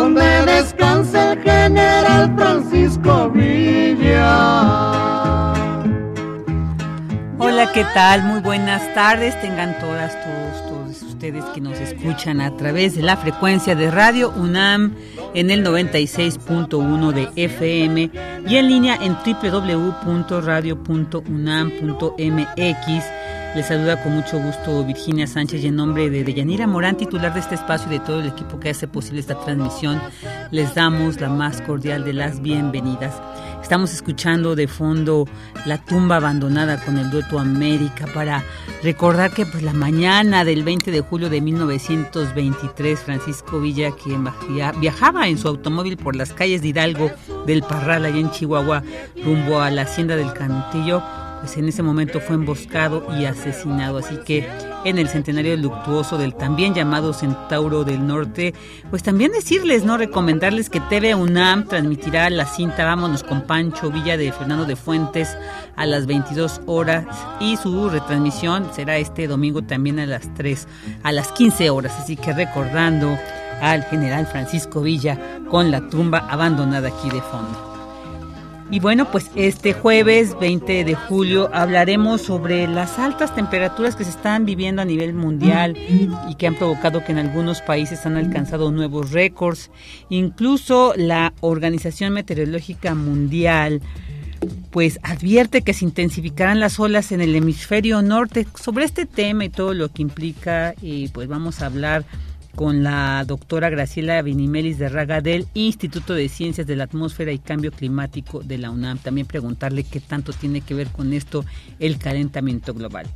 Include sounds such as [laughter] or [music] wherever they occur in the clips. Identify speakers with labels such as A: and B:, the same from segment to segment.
A: Donde descansa el general Francisco Villa.
B: Hola, ¿qué tal? Muy buenas tardes. Tengan todas, todos, todos ustedes que nos escuchan a través de la frecuencia de Radio UNAM en el 96.1 de FM y en línea en www.radio.unam.mx. Les saluda con mucho gusto Virginia Sánchez y en nombre de Deyanira Morán, titular de este espacio y de todo el equipo que hace posible esta transmisión, les damos la más cordial de las bienvenidas. Estamos escuchando de fondo La tumba abandonada con el dueto América para recordar que pues la mañana del 20 de julio de 1923 Francisco Villa quien viajaba en su automóvil por las calles de Hidalgo del Parral allá en Chihuahua rumbo a la hacienda del Cantillo pues en ese momento fue emboscado y asesinado. Así que en el centenario luctuoso del también llamado Centauro del Norte, pues también decirles, ¿no? Recomendarles que TV UNAM transmitirá la cinta Vámonos con Pancho Villa de Fernando de Fuentes a las 22 horas y su retransmisión será este domingo también a las 3, a las 15 horas. Así que recordando al general Francisco Villa con la tumba abandonada aquí de fondo. Y bueno, pues este jueves 20 de julio hablaremos sobre las altas temperaturas que se están viviendo a nivel mundial y que han provocado que en algunos países han alcanzado nuevos récords. Incluso la Organización Meteorológica Mundial pues advierte que se intensificarán las olas en el hemisferio norte. Sobre este tema y todo lo que implica, y pues vamos a hablar con la doctora Graciela Vinimelis de Raga del Instituto de Ciencias de la Atmósfera y Cambio Climático de la UNAM. También preguntarle qué tanto tiene que ver con esto el calentamiento global.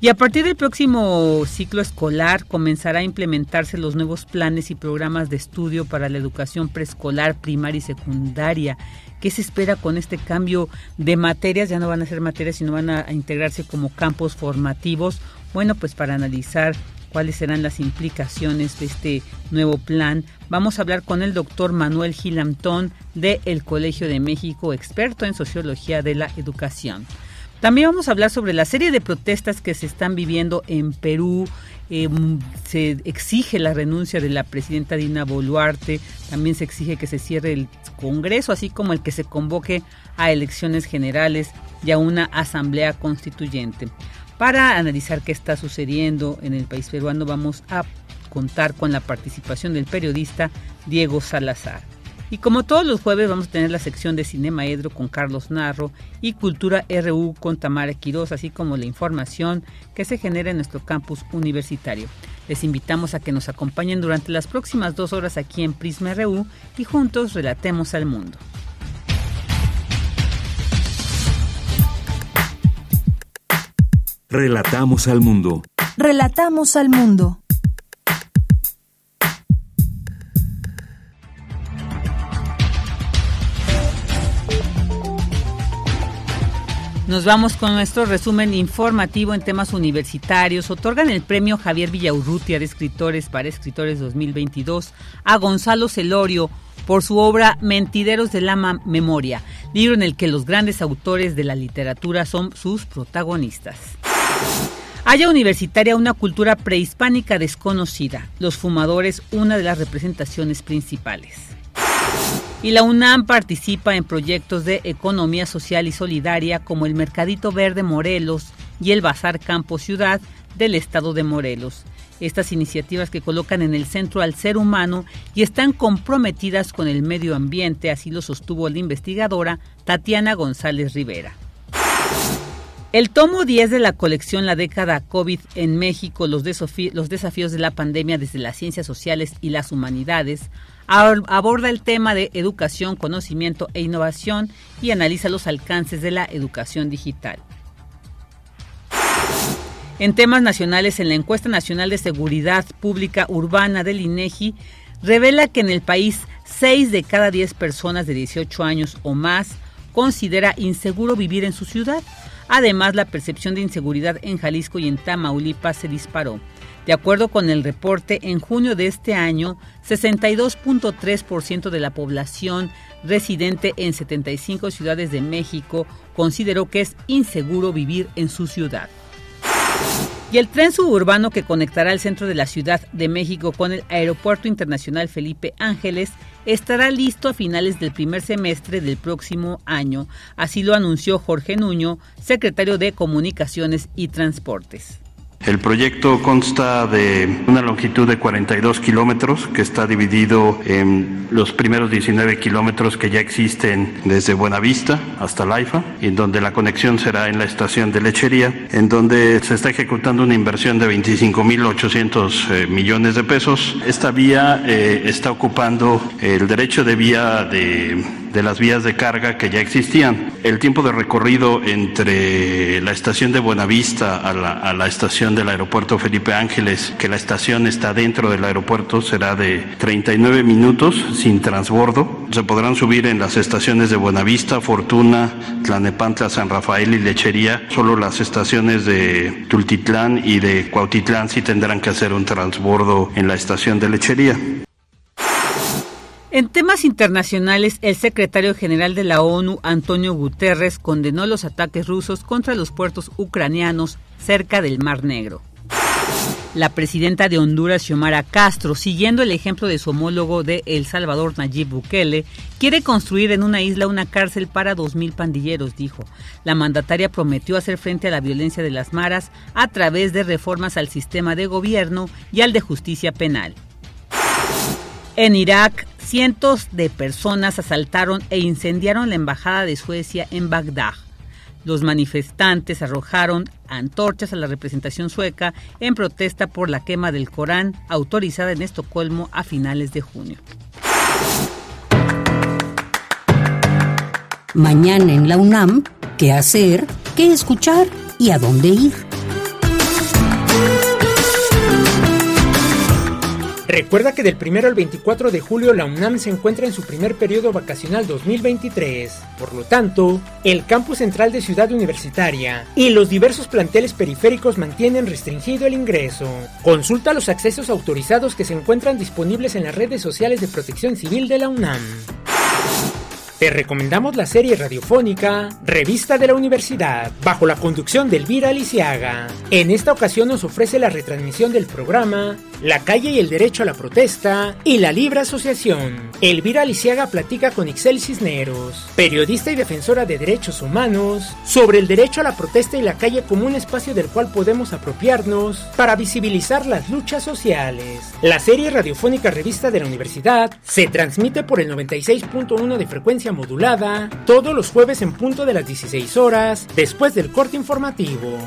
B: Y a partir del próximo ciclo escolar comenzará a implementarse los nuevos planes y programas de estudio para la educación preescolar, primaria y secundaria. ¿Qué se espera con este cambio de materias? Ya no van a ser materias, sino van a, integrarse como campos formativos. Bueno, pues para analizar cuáles serán las implicaciones de este nuevo plan. Vamos a hablar con el doctor Manuel Gilantón de el Colegio de México, experto en sociología de la educación. También vamos a hablar sobre la serie de protestas que se están viviendo en Perú. Em, se exige la renuncia de la presidenta Dina Boluarte, también se exige que se cierre el Congreso, así como el que se convoque a elecciones generales y a una asamblea constituyente. Para analizar qué está sucediendo en el país peruano vamos a contar con la participación del periodista Diego Salazar. Y como todos los jueves vamos a tener la sección de Cinema Edro con Carlos Narro y Cultura RU con Tamara Quiroz, así como la información que se genera en nuestro campus universitario. Les invitamos a que nos acompañen durante las próximas dos horas aquí en Prisma RU y juntos relatemos al mundo.
C: Relatamos al mundo.
D: Relatamos al mundo.
B: Nos vamos con nuestro resumen informativo en temas universitarios. Otorgan el premio Javier Villaurrutia de Escritores para Escritores 2022 a Gonzalo Celorio por su obra Mentideros de la Memoria, libro en el que los grandes autores de la literatura son sus protagonistas. Haya universitaria una cultura prehispánica desconocida, los fumadores una de las representaciones principales. Y la UNAM participa en proyectos de economía social y solidaria como el Mercadito Verde Morelos y el Bazar Campo Ciudad del estado de Morelos. Estas iniciativas que colocan en el centro al ser humano y están comprometidas con el medio ambiente, así lo sostuvo la investigadora Tatiana González Rivera. El tomo 10 de la colección La década COVID en México, los, desafíos de la pandemia desde las ciencias sociales y las humanidades, aborda el tema de educación, conocimiento e innovación y analiza los alcances de la educación digital. En temas nacionales, en la encuesta nacional de seguridad pública urbana del INEGI, revela que en el país 6 de cada 10 personas de 18 años o más considera inseguro vivir en su ciudad. Además, la percepción de inseguridad en Jalisco y en Tamaulipas se disparó. De acuerdo con el reporte, en junio de este año, 62.3% de la población residente en 75 ciudades de México consideró que es inseguro vivir en su ciudad. Y el tren suburbano que conectará el centro de la Ciudad de México con el Aeropuerto Internacional Felipe Ángeles estará listo a finales del primer semestre del próximo año. Así lo anunció Jorge Nuño, secretario de Comunicaciones y Transportes.
E: El proyecto consta de una longitud de 42 kilómetros que está dividido en los primeros 19 kilómetros que ya existen desde Buenavista hasta Laifa, en donde la conexión será en la estación de lechería, en donde se está ejecutando una inversión de 25.800 eh, millones de pesos. Esta vía eh, está ocupando el derecho de vía de de las vías de carga que ya existían. El tiempo de recorrido entre la estación de Buenavista a la, a la estación del aeropuerto Felipe Ángeles, que la estación está dentro del aeropuerto, será de 39 minutos sin transbordo. Se podrán subir en las estaciones de Buenavista, Fortuna, Tlanepantla, San Rafael y Lechería. Solo las estaciones de Tultitlán y de Cuautitlán sí tendrán que hacer un transbordo en la estación de Lechería.
B: En temas internacionales, el secretario general de la ONU, Antonio Guterres, condenó los ataques rusos contra los puertos ucranianos cerca del Mar Negro. La presidenta de Honduras, Xiomara Castro, siguiendo el ejemplo de su homólogo de El Salvador, Nayib Bukele, quiere construir en una isla una cárcel para 2.000 pandilleros, dijo. La mandataria prometió hacer frente a la violencia de las maras a través de reformas al sistema de gobierno y al de justicia penal. En Irak, cientos de personas asaltaron e incendiaron la embajada de Suecia en Bagdad. Los manifestantes arrojaron antorchas a la representación sueca en protesta por la quema del Corán autorizada en Estocolmo a finales de junio.
F: Mañana en la UNAM, ¿qué hacer? ¿Qué escuchar? ¿Y a dónde ir?
G: Recuerda que del 1 al 24 de julio la UNAM se encuentra en su primer periodo vacacional 2023. Por lo tanto, el campus central de Ciudad Universitaria y los diversos planteles periféricos mantienen restringido el ingreso. Consulta los accesos autorizados que se encuentran disponibles en las redes sociales de protección civil de la UNAM. Te recomendamos la serie radiofónica Revista de la Universidad, bajo la conducción de Elvira Lisiaga. En esta ocasión nos ofrece la retransmisión del programa La calle y el derecho a la protesta y la libre asociación. Elvira Lisiaga platica con Ixel Cisneros, periodista y defensora de derechos humanos, sobre el derecho a la protesta y la calle como un espacio del cual podemos apropiarnos para visibilizar las luchas sociales. La serie radiofónica Revista de la Universidad se transmite por el 96.1 de frecuencia modulada todos los jueves en punto de las 16 horas, después del corte informativo.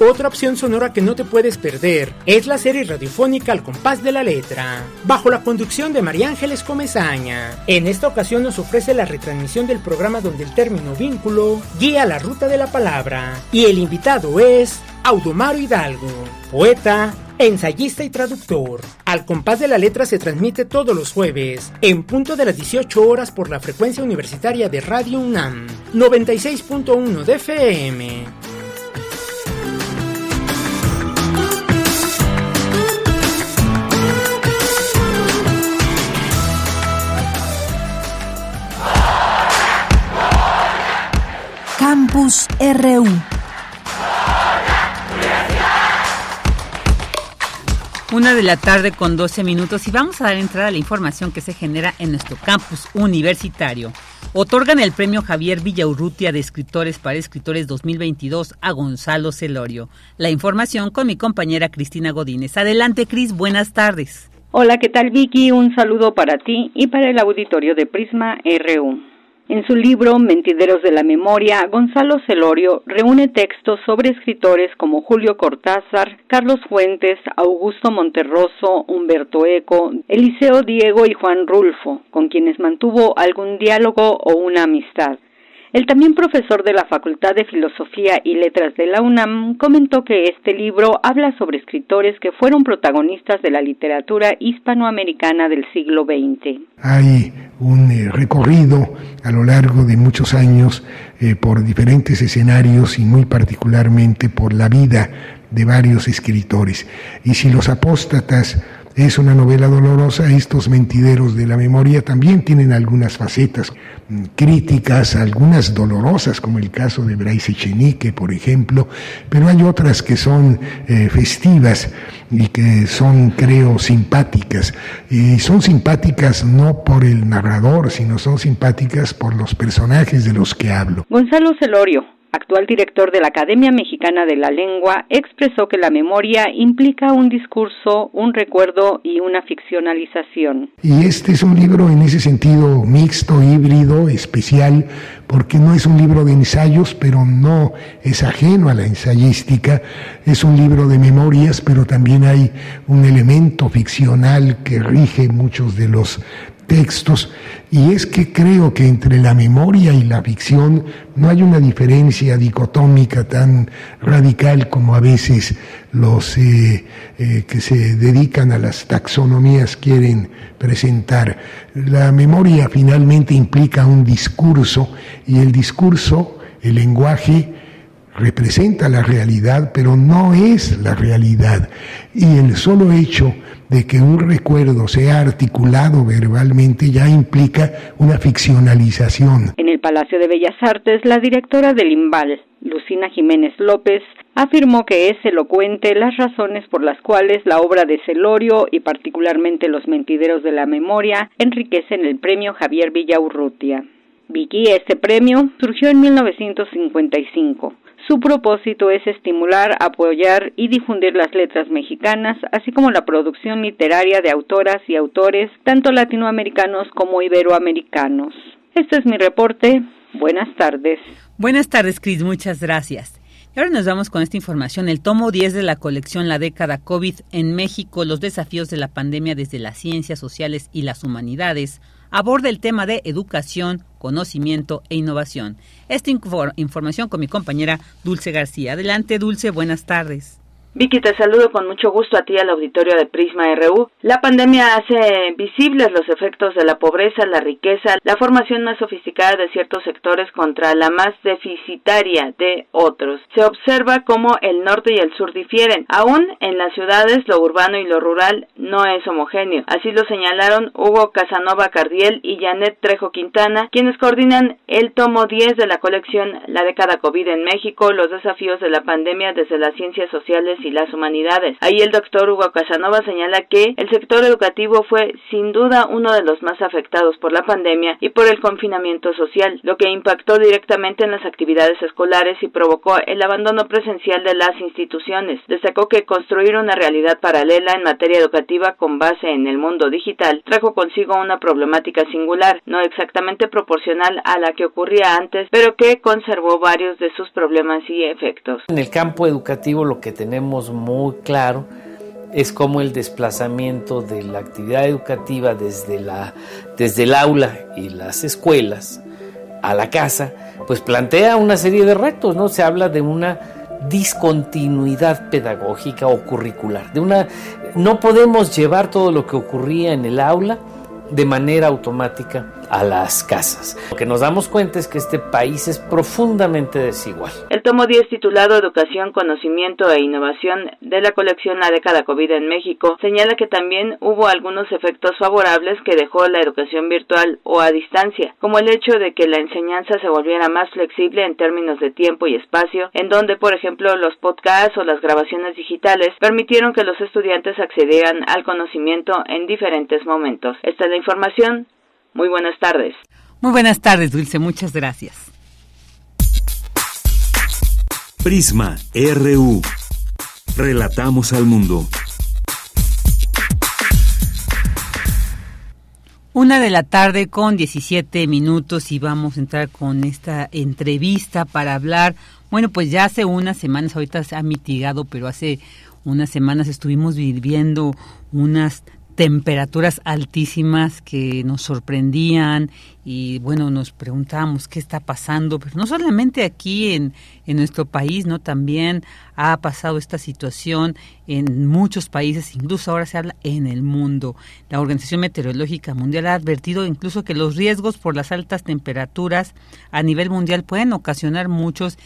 G: Otra opción sonora que no te puedes perder es la serie radiofónica Al compás de la letra, bajo la conducción de María Ángeles Comezaña. En esta ocasión nos ofrece la retransmisión del programa donde el término vínculo guía la ruta de la palabra y el invitado es Audomaro Hidalgo, poeta, ensayista y traductor. Al compás de la letra se transmite todos los jueves, en punto de las 18 horas por la frecuencia universitaria de Radio UNAM, 96.1 de.
D: Campus RU
B: Una de la tarde con 12 minutos y vamos a dar entrada a la información que se genera en nuestro campus universitario. Otorgan el premio Javier Villaurrutia de Escritores para Escritores 2022 a Gonzalo Celorio. La información con mi compañera Cristina Godínez. Adelante, Cris, buenas tardes.
H: Hola, ¿qué tal, Vicky? Un saludo para ti y para el auditorio de Prisma RU. En su libro Mentideros de la Memoria, Gonzalo Celorio reúne textos sobre escritores como Julio Cortázar, Carlos Fuentes, Augusto Monterroso, Humberto Eco, Eliseo Diego y Juan Rulfo, con quienes mantuvo algún diálogo o una amistad. El también profesor de la Facultad de Filosofía y Letras de la UNAM comentó que este libro habla sobre escritores que fueron protagonistas de la literatura hispanoamericana del siglo XX.
I: Hay un eh, recorrido a lo largo de muchos años eh, por diferentes escenarios y muy particularmente por la vida de varios escritores. Y si los apóstatas es una novela dolorosa. Estos mentideros de la memoria también tienen algunas facetas mm, críticas, algunas dolorosas, como el caso de Bryce Echenique, por ejemplo, pero hay otras que son eh, festivas y que son, creo, simpáticas. Y son simpáticas no por el narrador, sino son simpáticas por los personajes de los que hablo.
H: Gonzalo Celorio, actual director de la Academia Mexicana de la Lengua, expresó que la memoria implica un discurso, un recuerdo y una ficcionalización.
I: Y este es un libro en ese sentido mixto, híbrido, especial, porque no es un libro de ensayos, pero no es ajeno a la ensayística, es un libro de memorias, pero también hay un elemento ficcional que rige muchos de los textos, y es que creo que entre la memoria y la ficción no hay una diferencia dicotómica tan radical como a veces los eh, eh, que se dedican a las taxonomías quieren presentar. La memoria finalmente implica un discurso y el discurso, el lenguaje, representa la realidad, pero no es la realidad. Y el solo hecho de que un recuerdo sea articulado verbalmente ya implica una ficcionalización.
H: En el Palacio de Bellas Artes, la directora del IMBAL, Lucina Jiménez López, afirmó que es elocuente las razones por las cuales la obra de Celorio y particularmente Los Mentideros de la Memoria enriquecen el premio Javier Villaurrutia. Vicky, este premio surgió en 1955 su propósito es estimular, apoyar y difundir las letras mexicanas, así como la producción literaria de autoras y autores, tanto latinoamericanos como iberoamericanos. Este es mi reporte. Buenas tardes.
B: Buenas tardes, Cris. Muchas gracias. Y ahora nos vamos con esta información. El tomo 10 de la colección La década COVID en México, los desafíos de la pandemia desde las ciencias sociales y las humanidades, aborda el tema de educación, conocimiento e innovación. Esta información con mi compañera Dulce García. Adelante, Dulce, buenas tardes.
J: Vicky, te saludo con mucho gusto a ti al auditorio de Prisma RU. La pandemia hace visibles los efectos de la pobreza, la riqueza, la formación más sofisticada de ciertos sectores contra la más deficitaria de otros. Se observa cómo el norte y el sur difieren. Aún en las ciudades lo urbano y lo rural no es homogéneo. Así lo señalaron Hugo Casanova Cardiel y Janet Trejo Quintana, quienes coordinan el tomo 10 de la colección La década COVID en México, los desafíos de la pandemia desde las ciencias sociales y las humanidades. Ahí el doctor Hugo Casanova señala que el sector educativo fue sin duda uno de los más afectados por la pandemia y por el confinamiento social, lo que impactó directamente en las actividades escolares y provocó el abandono presencial de las instituciones. Destacó que construir una realidad paralela en materia educativa con base en el mundo digital trajo consigo una problemática singular, no exactamente proporcional a la que ocurría antes, pero que conservó varios de sus problemas y efectos.
K: En el campo educativo lo que tenemos muy claro es como el desplazamiento de la actividad educativa desde, la, desde el aula y las escuelas a la casa, pues plantea una serie de retos, ¿no? Se habla de una discontinuidad pedagógica o curricular, de una no podemos llevar todo lo que ocurría en el aula de manera automática a las casas. Lo que nos damos cuenta es que este país es profundamente desigual.
J: El tomo 10 titulado Educación, Conocimiento e Innovación de la colección La década COVID en México señala que también hubo algunos efectos favorables que dejó la educación virtual o a distancia, como el hecho de que la enseñanza se volviera más flexible en términos de tiempo y espacio, en donde, por ejemplo, los podcasts o las grabaciones digitales permitieron que los estudiantes accedieran al conocimiento en diferentes momentos. Esta es la información. Muy buenas tardes.
B: Muy buenas tardes, Dulce, muchas gracias.
C: Prisma RU. Relatamos al mundo.
B: Una de la tarde con 17 minutos y vamos a entrar con esta entrevista para hablar. Bueno, pues ya hace unas semanas, ahorita se ha mitigado, pero hace unas semanas estuvimos viviendo unas temperaturas altísimas que nos sorprendían y bueno, nos preguntábamos qué está pasando, pero no solamente aquí en, en nuestro país, ¿no? También ha pasado esta situación en muchos países, incluso ahora se habla en el mundo. La Organización Meteorológica Mundial ha advertido incluso que los riesgos por las altas temperaturas a nivel mundial pueden ocasionar muchos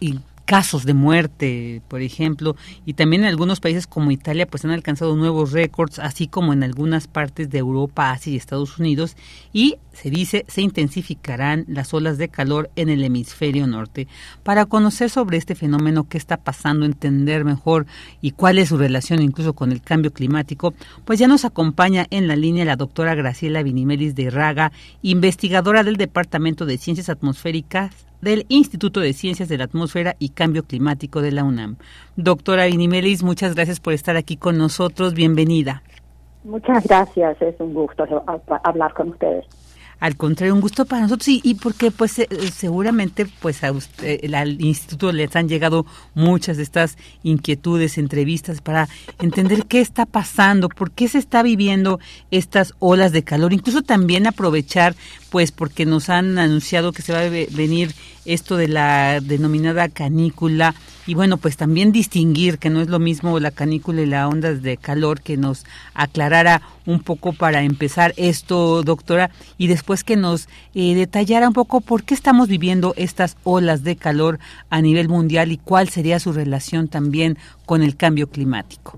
B: y casos de muerte, por ejemplo, y también en algunos países como Italia pues han alcanzado nuevos récords, así como en algunas partes de Europa, Asia y Estados Unidos, y se dice se intensificarán las olas de calor en el hemisferio norte. Para conocer sobre este fenómeno, qué está pasando, entender mejor y cuál es su relación incluso con el cambio climático, pues ya nos acompaña en la línea la doctora Graciela Vinimelis de Raga, investigadora del Departamento de Ciencias Atmosféricas del Instituto de Ciencias de la Atmósfera y Cambio Climático de la UNAM. Doctora Vinimelis, muchas gracias por estar aquí con nosotros. Bienvenida.
L: Muchas gracias, es un gusto hablar con ustedes.
B: Al contrario, un gusto para nosotros. Y, y porque pues eh, seguramente pues a usted, al instituto les han llegado muchas de estas inquietudes, entrevistas para entender qué está pasando, por qué se está viviendo estas olas de calor, incluso también aprovechar pues porque nos han anunciado que se va a venir esto de la denominada canícula y bueno, pues también distinguir que no es lo mismo la canícula y la onda de calor que nos aclarara un poco para empezar esto, doctora, y después que nos eh, detallara un poco por qué estamos viviendo estas olas de calor a nivel mundial y cuál sería su relación también con el cambio climático.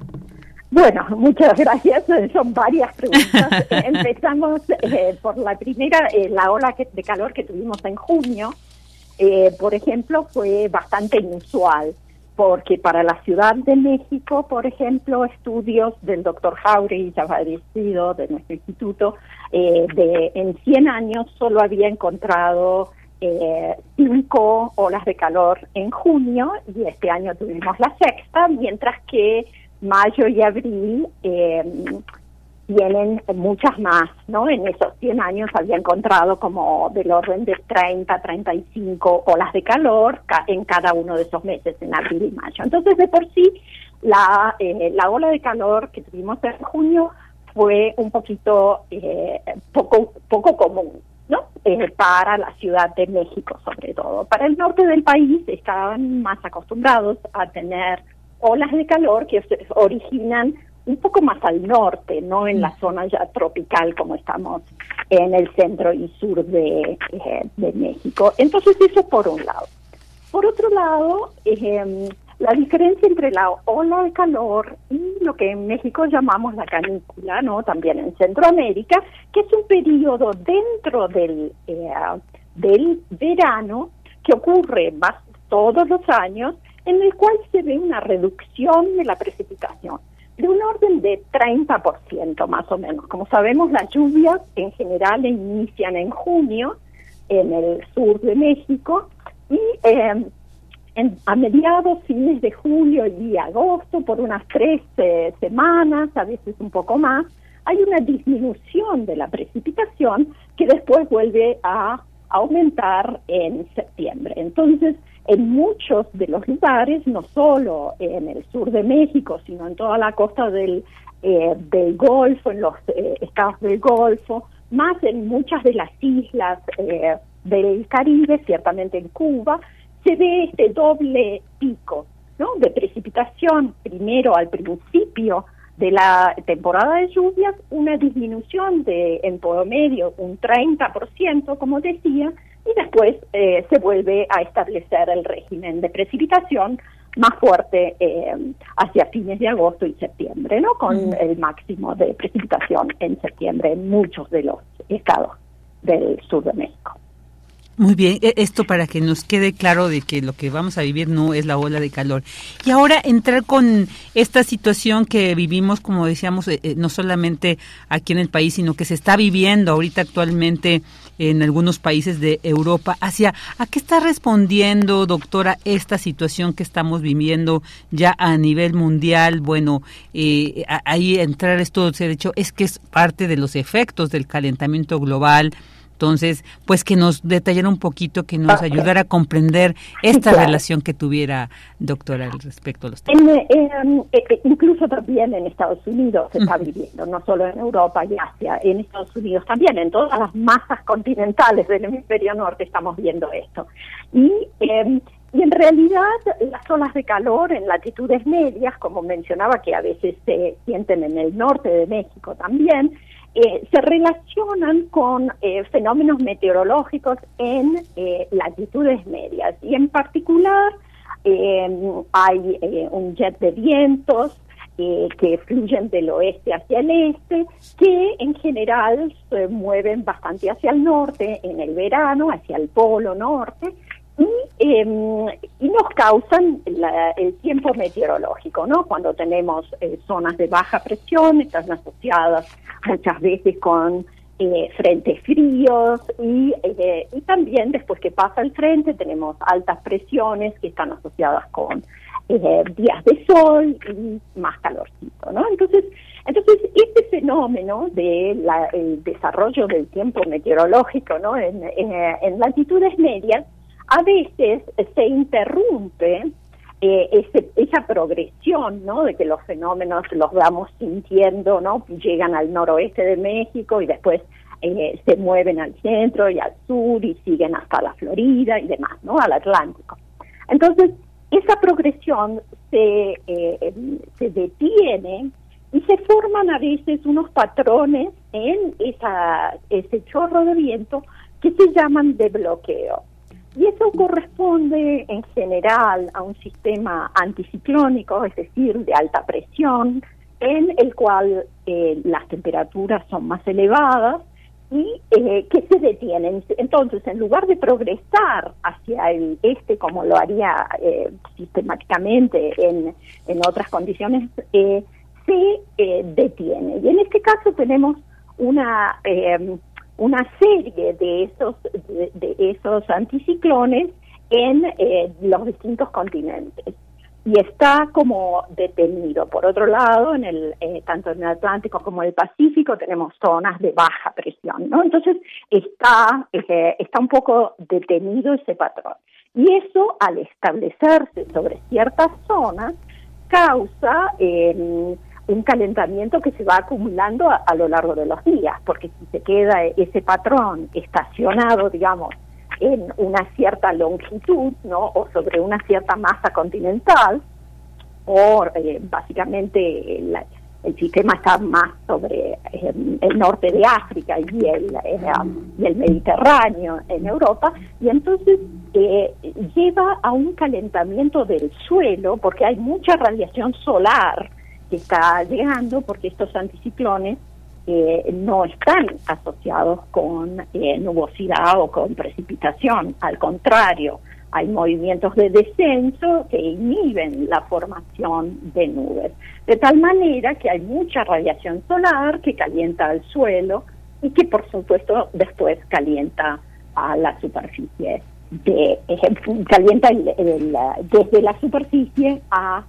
L: Bueno, muchas gracias. [laughs] Son varias preguntas. [laughs] Empezamos eh, por la primera, eh, la ola de calor que tuvimos en junio eh, por ejemplo, fue bastante inusual, porque para la Ciudad de México, por ejemplo, estudios del doctor Jauregui, ya fallecido, de nuestro instituto, eh, de en 100 años solo había encontrado eh, cinco olas de calor en junio y este año tuvimos la sexta, mientras que mayo y abril eh, tienen muchas más, ¿no? En esos 100 años había encontrado como del orden de 30, 35 olas de calor en cada uno de esos meses, en abril y mayo. Entonces, de por sí, la, eh, la ola de calor que tuvimos en junio fue un poquito eh, poco, poco común, ¿no? Eh, para la Ciudad de México, sobre todo. Para el norte del país estaban más acostumbrados a tener olas de calor que originan un poco más al norte, no en la mm. zona ya tropical como estamos en el centro y sur de, eh, de México. Entonces eso por un lado. Por otro lado, eh, la diferencia entre la ola de calor y lo que en México llamamos la canícula, no, también en Centroamérica, que es un periodo dentro del eh, del verano que ocurre más todos los años, en el cual se ve una reducción de la precipitación de un orden de 30% más o menos. Como sabemos, las lluvias en general inician en junio en el sur de México y em, a mediados, fines de julio y agosto, por unas tres semanas, a veces un poco más, hay una disminución de la precipitación que después vuelve a aumentar en septiembre. Entonces, en muchos de los lugares, no solo en el sur de México, sino en toda la costa del, eh, del Golfo, en los eh, estados del Golfo, más en muchas de las islas eh, del Caribe, ciertamente en Cuba, se ve este doble pico ¿no? de precipitación, primero al principio de la temporada de lluvias, una disminución de en promedio un 30%, como decía, y después eh, se vuelve a establecer el régimen de precipitación más fuerte eh, hacia fines de agosto y septiembre, ¿no? Con mm. el máximo de precipitación en septiembre en muchos de los estados del sur de México.
B: Muy bien, e, esto para que nos quede claro de que lo que vamos a vivir no es la ola de calor. Y ahora entrar con esta situación que vivimos, como decíamos, eh, no solamente aquí en el país, sino que se está viviendo ahorita actualmente en algunos países de Europa. Hacia, ¿a qué está respondiendo, doctora, esta situación que estamos viviendo ya a nivel mundial? Bueno, eh, ahí entrar esto, se ha dicho, es que es parte de los efectos del calentamiento global entonces, pues que nos detallara un poquito, que nos ayudara a comprender esta relación que tuviera, doctora, respecto a los
L: temas. Eh, eh, incluso también en Estados Unidos se está viviendo, no solo en Europa y Asia, en Estados Unidos también, en todas las masas continentales del hemisferio norte estamos viendo esto. Y em, y en realidad las olas de calor en latitudes medias, como mencionaba que a veces se sienten en el norte de México también, eh, se relacionan con eh, fenómenos meteorológicos en eh, latitudes medias. Y en particular hay un jet de vientos que fluyen del oeste hacia el este, que en general se mueven bastante hacia el norte en el verano, hacia el polo norte, y, em, y nos causan el tiempo meteorológico, ¿no? Cuando tenemos zonas de baja presión, están asociadas muchas veces con eh, frentes fríos y, eh, y también después que pasa el frente tenemos altas presiones que están asociadas con eh, días de sol y más calorcito, ¿no? Entonces, entonces este fenómeno de la, el desarrollo del tiempo meteorológico, ¿no? En, en latitudes medias a veces se interrumpe eh, esa progresión, ¿no? De que los fenómenos los vamos sintiendo, ¿no? Llegan al noroeste de México y después eh, se mueven al centro y al sur y siguen hasta la Florida y demás, ¿no? Al Atlántico. Entonces, esa progresión se, eh, se detiene y se forman a veces unos patrones en esa, ese chorro de viento que se llaman de bloqueo. Y eso corresponde en general a un sistema anticiclónico, es decir, de alta presión, en el cual eh, las temperaturas son más elevadas y eh, que se detienen. Entonces, en lugar de progresar hacia el este como lo haría eh, sistemáticamente en, en otras condiciones, se detiene. Y en este caso tenemos una una serie de esos, de, esos anticiclones en eh, los distintos continentes y está como detenido. Por otro lado, en el eh, tanto en el Atlántico como en el Pacífico tenemos zonas de baja presión, ¿no? Entonces está eh, está un poco detenido ese patrón y eso al establecerse sobre ciertas zonas causa un calentamiento que se va acumulando a, lo largo de los días, porque si se queda ese patrón estacionado, digamos, en una cierta longitud, ¿no? O sobre una cierta masa continental, o eh, básicamente el, sistema está más sobre eh, el norte de África y el, eh, y el Mediterráneo en Europa, y entonces lleva a un calentamiento del suelo, porque hay mucha radiación solar, que está llegando porque estos anticiclones eh, no están asociados con eh, nubosidad o con precipitación, al contrario, hay movimientos de descenso que inhiben la formación de nubes, de tal manera que hay mucha radiación solar que calienta al suelo y que por supuesto después calienta a la superficie de calienta desde la superficie a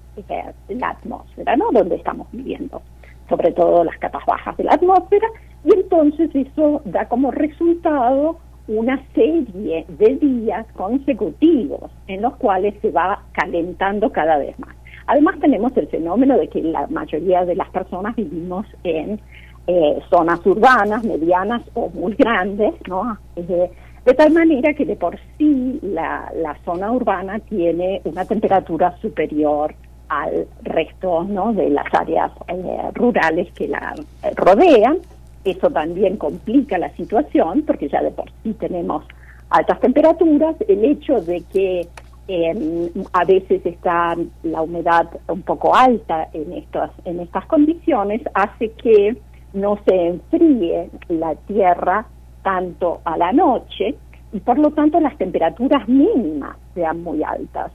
L: la atmósfera, ¿no? Donde estamos viviendo, sobre todo las capas bajas de la atmósfera, y entonces eso da como resultado una serie de días consecutivos en los cuales se va calentando cada vez más. Además tenemos el fenómeno de que la mayoría de las personas vivimos en eh, zonas urbanas, medianas o muy grandes, ¿no? Eh, de tal manera que de por sí la, la zona urbana tiene una temperatura superior al resto ¿no? de las áreas eh, rurales que la eh, rodean. Eso también complica la situación porque ya de por sí tenemos altas temperaturas. El hecho de que em, a veces está la humedad un poco alta en estas, en estas condiciones hace que no se enfríe la tierra tanto a la noche y por lo tanto las temperaturas mínimas sean muy altas.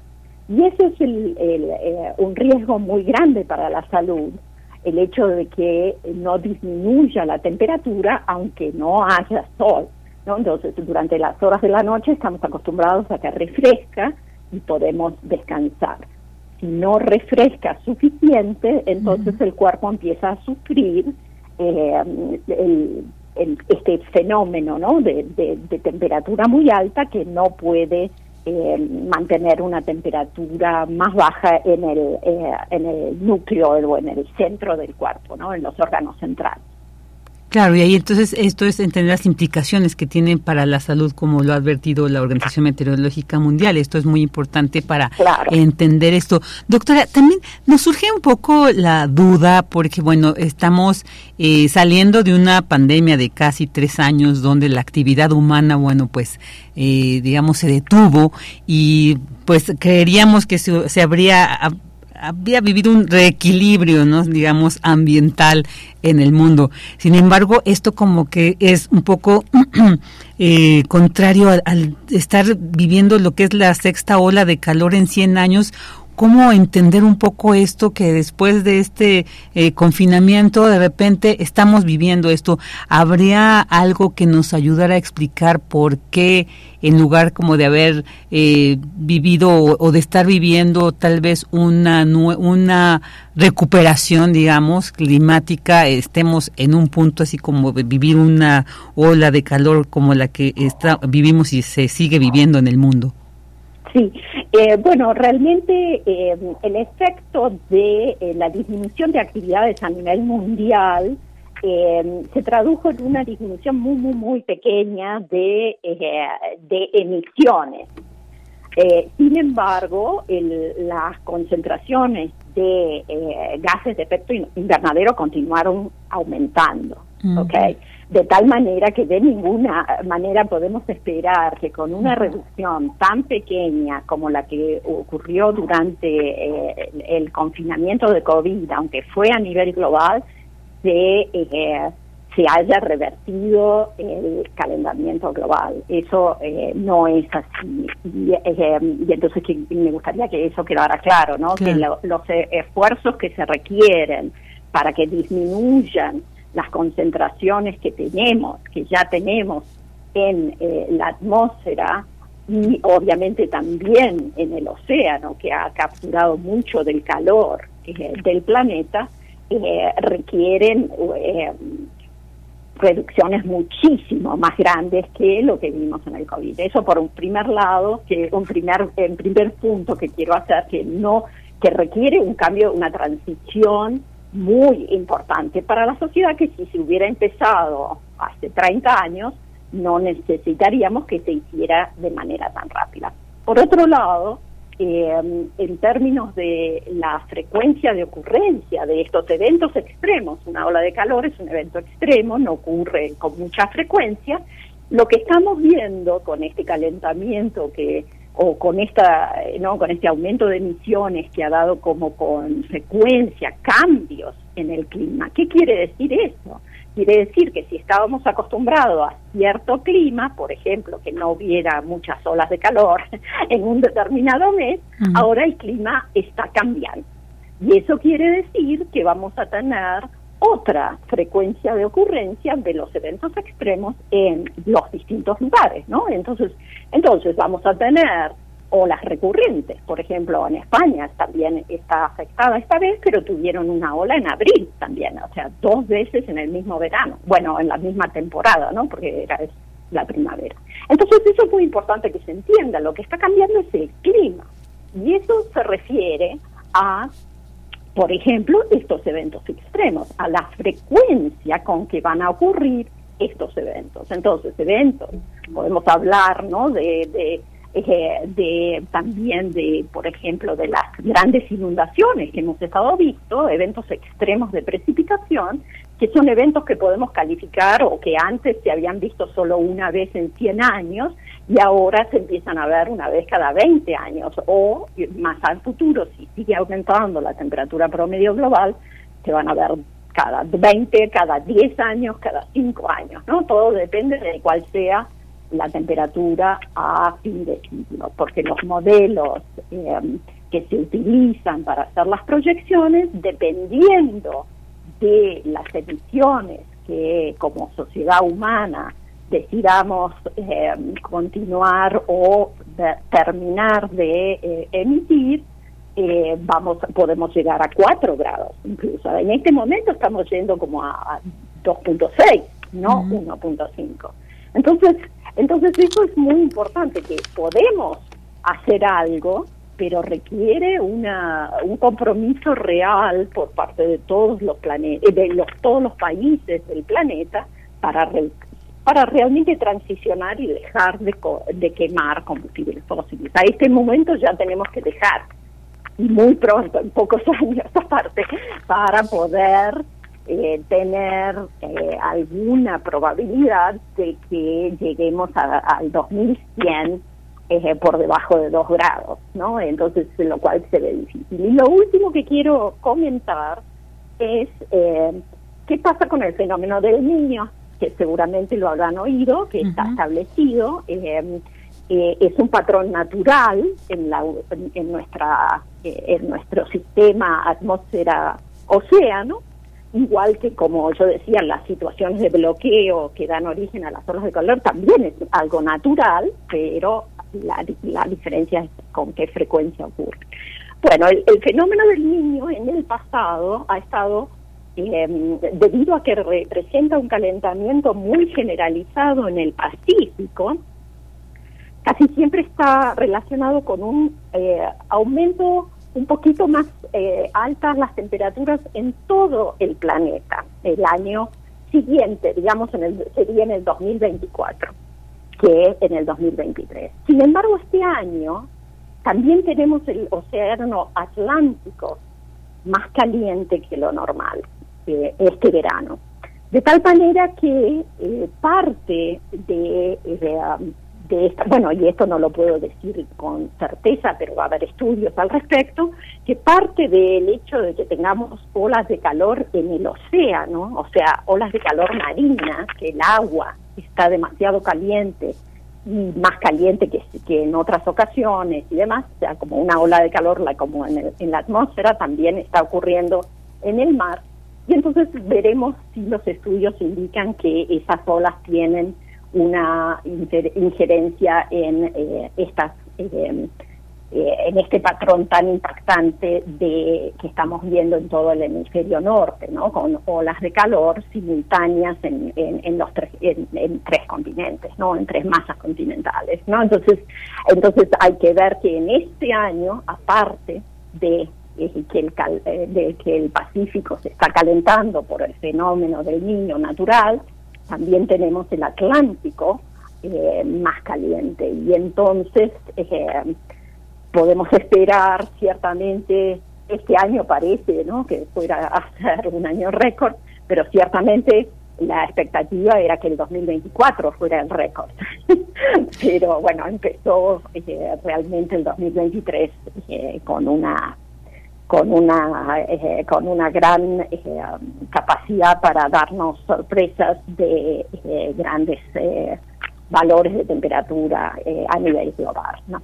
L: Y eso es el, eh, un riesgo muy grande para la salud, el hecho de que no disminuya la temperatura aunque no haya sol. ¿no? Entonces, durante las horas de la noche estamos acostumbrados a que refresca y podemos descansar. Si no refresca suficiente, entonces el cuerpo empieza a sufrir eh, este fenómeno ¿no? de, temperatura muy alta que no puede eh, mantener una temperatura más baja en el, eh, en el núcleo o en el centro del cuerpo, ¿no? en los órganos centrales.
B: Claro, y ahí entonces esto es entender las implicaciones que tienen para la salud, como lo ha advertido la Organización Meteorológica Mundial. Esto es muy importante para entender esto. Doctora, también nos surge un poco la duda, porque bueno, estamos eh, saliendo de una pandemia de casi tres años donde la actividad humana, bueno, pues eh, digamos, se detuvo y pues creeríamos que se, se habría había vivido un reequilibrio, ¿no? digamos, ambiental en el mundo. Sin embargo, esto como que es un poco [clears throat] eh, contrario al, estar viviendo lo que es la sexta ola de calor en 100 años, cómo entender un poco esto que después de este eh, confinamiento de repente estamos viviendo esto. ¿Habría algo que nos ayudara a explicar por qué en lugar como de haber eh, vivido o, de estar viviendo tal vez una, una recuperación, digamos, climática, estemos en un punto así como vivir una ola de calor como la que está, vivimos y se sigue viviendo en el mundo?
L: Sí, eh, bueno, realmente eh, el efecto de eh, la disminución de actividades a nivel mundial se tradujo en una disminución muy, muy, muy pequeña de, de emisiones. sin embargo, las concentraciones de gases de efecto invernadero continuaron aumentando. ¿okay? De tal manera que de ninguna manera podemos esperar que con una reducción tan pequeña como la que ocurrió durante eh, el confinamiento de COVID, aunque fue a nivel global, se, eh, se haya revertido el calentamiento global. Eso eh, no es así. Y, entonces me gustaría que eso quedara claro, ¿no? Que los esfuerzos que se requieren para que disminuyan las concentraciones que tenemos, que ya tenemos en eh, la atmósfera y obviamente también en el océano, que ha capturado mucho del calor eh, del planeta, eh, requieren reducciones muchísimo más grandes que lo que vimos en el COVID. Eso por un primer lado, que un primer, en primer punto que quiero hacer, que no, que requiere un cambio, una transición muy importante para la sociedad que si se hubiera empezado hace 30 años no necesitaríamos que se hiciera de manera tan rápida. Por otro lado, eh, en términos de la frecuencia de ocurrencia de estos eventos extremos, una ola de calor es un evento extremo, no ocurre con mucha frecuencia, lo que estamos viendo con este calentamiento que o con esta no con este aumento de emisiones que ha dado como consecuencia cambios en el clima. ¿Qué quiere decir eso? Quiere decir que si estábamos acostumbrados a cierto clima, por ejemplo, que no hubiera muchas olas de calor [laughs] en un determinado mes, ahora el clima está cambiando. Y eso quiere decir que vamos a tener otra frecuencia de ocurrencia de los eventos extremos en los distintos lugares, ¿no? Entonces, entonces vamos a tener olas recurrentes, por ejemplo, en España también está afectada esta vez, pero tuvieron una ola en abril también, o sea, dos veces en el mismo verano, bueno, en la misma temporada, ¿no? Porque era la primavera. Entonces, eso es muy importante que se entienda, lo que está cambiando es el clima, y eso se refiere a por ejemplo, estos eventos extremos, a la frecuencia con que van a ocurrir estos eventos. Entonces, eventos, podemos hablar, ¿no? De, de, eh, de también de, por ejemplo, de las grandes inundaciones que hemos estado visto, eventos extremos de precipitación, que son eventos que podemos calificar o que antes se habían visto solo una vez en 100 años y ahora se empiezan a ver una vez cada 20 años o más al futuro, si sigue aumentando la temperatura promedio global, se van a ver cada 20, cada 10 años, cada 5 años, ¿no? Todo depende de cuál sea la temperatura a fin de siglo, porque los modelos eh, que se utilizan para hacer las proyecciones, dependiendo de las emisiones que como sociedad humana decidamos eh, continuar o terminar de emitir, vamos podemos llegar a 4 grados incluso. En este momento estamos yendo como a, 2.6, no 1.5. Entonces, entonces eso es muy importante, que podemos hacer algo, pero requiere una, un compromiso real por parte de todos los planetas, de los, todos los países del planeta para para realmente transicionar y dejar de, de quemar combustibles fósiles. A este momento ya tenemos que dejar, muy pronto, en pocos [laughs] años aparte, para poder eh, tener eh, alguna probabilidad de que lleguemos al 2100 eh, por debajo de 2 grados, ¿no? Entonces, lo cual se ve difícil. Y lo último que quiero comentar es qué pasa con el fenómeno del niño, que seguramente lo habrán oído, que está establecido. es un patrón natural en, la, en, nuestra, en nuestro sistema atmósfera-océano, igual que como yo decía, las situaciones de bloqueo que dan origen a las olas de calor también es algo natural, pero la, la diferencia es con qué frecuencia ocurre. Bueno, el, fenómeno del niño en el pasado ha estado, em, debido a que representa un calentamiento muy generalizado en el Pacífico, casi siempre está relacionado con un eh, aumento un poquito más eh, altas las temperaturas en todo el planeta el año siguiente, digamos, en el, sería en el 2024, que en el 2023. Sin embargo, este año también tenemos el océano Atlántico más caliente que lo normal eh, este verano. De tal manera que eh, parte de, de bueno, y esto no lo puedo decir con certeza, pero va a haber estudios al respecto, que parte del hecho de que tengamos olas de calor en el océano, o sea, olas de calor marina, que el agua está demasiado caliente y más caliente que, que en otras ocasiones y demás, o sea, como una ola de calor la, como en, en la atmósfera, también está ocurriendo en el mar. Y entonces veremos si los estudios indican que esas olas tienen una injerencia en eh, estas eh, eh, en este patrón tan impactante de que estamos viendo en todo el hemisferio norte, ¿no? Con olas de calor simultáneas en, en, los tres en, tres continentes, ¿no? En tres masas continentales, ¿no? Entonces, entonces hay que ver que en este año, aparte de que el de que el Pacífico se está calentando por el fenómeno del niño natural, también tenemos el Atlántico eh, más caliente. Y entonces eh, podemos esperar ciertamente este año parece no que fuera a ser un año récord pero ciertamente la expectativa era que el 2024 fuera el récord. [laughs] Pero bueno empezó eh, realmente el 2023 con una con una eh, con una gran eh, capacidad para darnos sorpresas de eh, grandes valores de temperatura a nivel global ¿no?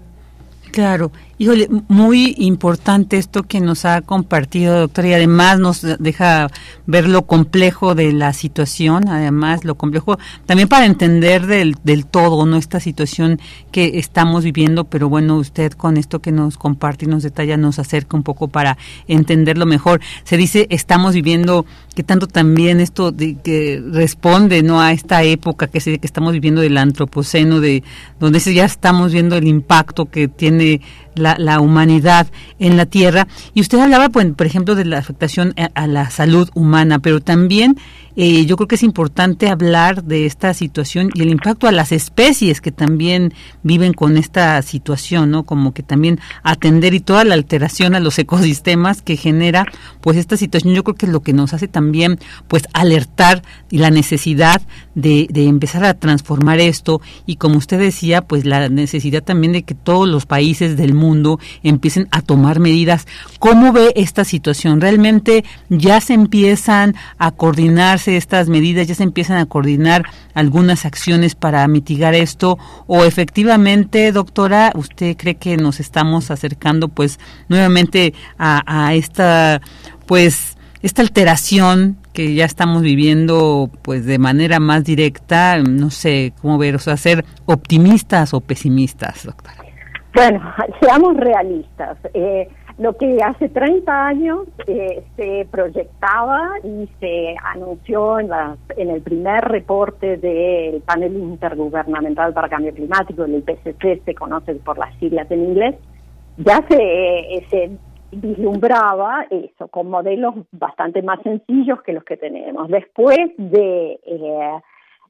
B: Claro, híjole, muy importante esto que nos ha compartido, doctora, y además nos deja ver lo complejo de la situación, además lo complejo también para entender del, del todo, ¿no? Esta situación que estamos viviendo, pero bueno, usted con esto que nos comparte y nos detalla nos acerca un poco para entenderlo mejor. Se dice, estamos viviendo, que tanto también esto de, que responde, ¿no? A esta época que, se, que estamos viviendo del antropoceno, de donde ya estamos viendo el impacto que tiene de la, humanidad en la Tierra. Y usted hablaba, pues, por ejemplo, de la afectación a la salud humana, pero también eh, yo creo que es importante hablar de esta situación y el impacto a las especies que también viven con esta situación, ¿no? Como que también atender y toda la alteración a los [laughs] ecosistemas que genera, pues esta situación, yo creo que es lo que nos hace también, pues alertar y la necesidad de, de empezar a transformar esto y como usted decía, pues la necesidad también de que todos los países del mundo empiecen a tomar medidas. ¿Cómo ve esta situación? ¿Realmente ya se empiezan a coordinar estas medidas, ya se empiezan a coordinar algunas acciones para mitigar esto o efectivamente, doctora, usted cree que nos estamos acercando pues nuevamente a, esta pues esta alteración que ya estamos viviendo pues de manera más directa, no sé cómo ver, o sea, ser optimistas o pesimistas, doctora.
L: Bueno, [laughs] seamos realistas. Eh, lo que hace 30 años eh, se proyectaba y se anunció en, en el primer reporte del panel intergubernamental para cambio climático, el IPCC, se conoce por las siglas en inglés, ya se, eh, se vislumbraba eso con modelos bastante más sencillos que los que tenemos. Después de eh,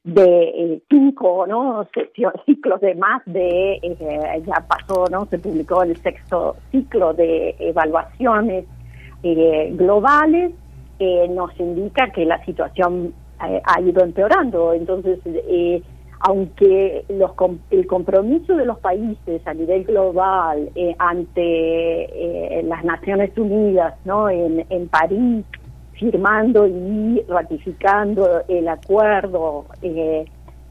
L: de eh, cinco ¿no? ciclos de más de, eh, ya pasó, ¿no? se publicó el sexto ciclo de evaluaciones eh, globales, nos indica que la situación ha ido empeorando. Entonces, aunque los, el compromiso de los países a nivel global ante las Naciones Unidas ¿no? en, en París firmando y ratificando el acuerdo eh,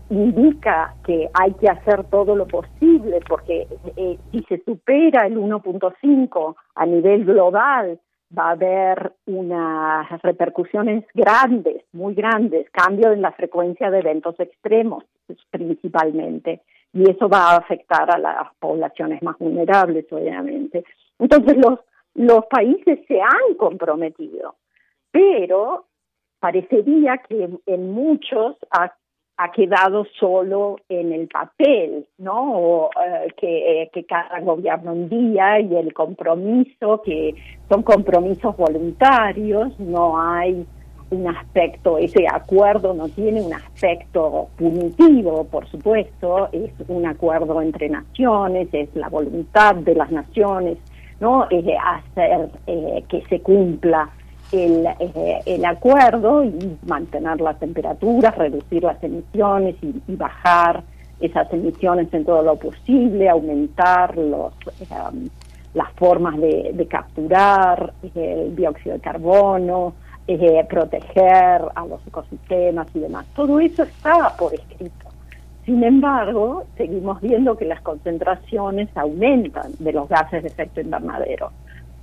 L: indica que hay que hacer todo lo posible porque eh, si se supera el 1.5 a nivel global va a haber unas repercusiones grandes, muy grandes, cambio en la frecuencia de eventos extremos principalmente y eso va a afectar a las poblaciones más vulnerables obviamente. Entonces los los países se han comprometido pero parecería que en muchos ha, quedado solo en el papel, ¿no? Eh, que, eh, que cada gobierno un día y el compromiso, que son compromisos voluntarios, no hay un aspecto, ese acuerdo no tiene un aspecto punitivo, por supuesto, es un acuerdo entre naciones, es la voluntad de las naciones, ¿no? Es hacer eh, que se cumpla el, eh, el acuerdo y mantener las temperaturas, reducir las emisiones y, bajar esas emisiones en todo lo posible, aumentar los, em, las formas de, capturar eh, el dióxido de carbono, eh, proteger a los ecosistemas y demás. Todo eso está por escrito. Sin embargo, seguimos viendo que las concentraciones aumentan de los gases de efecto invernadero.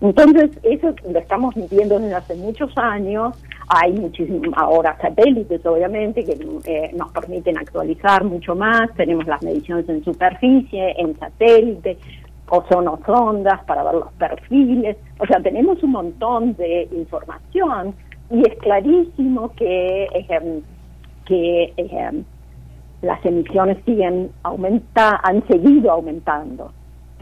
L: Entonces, eso lo estamos viviendo desde hace muchos años. Hay muchísimos ahora satélites, obviamente, que eh, nos permiten actualizar mucho más. Tenemos las mediciones en superficie, en satélite, o son ondas para ver los perfiles. O sea, tenemos un montón de información y es clarísimo que, que las emisiones siguen aumenta, han seguido aumentando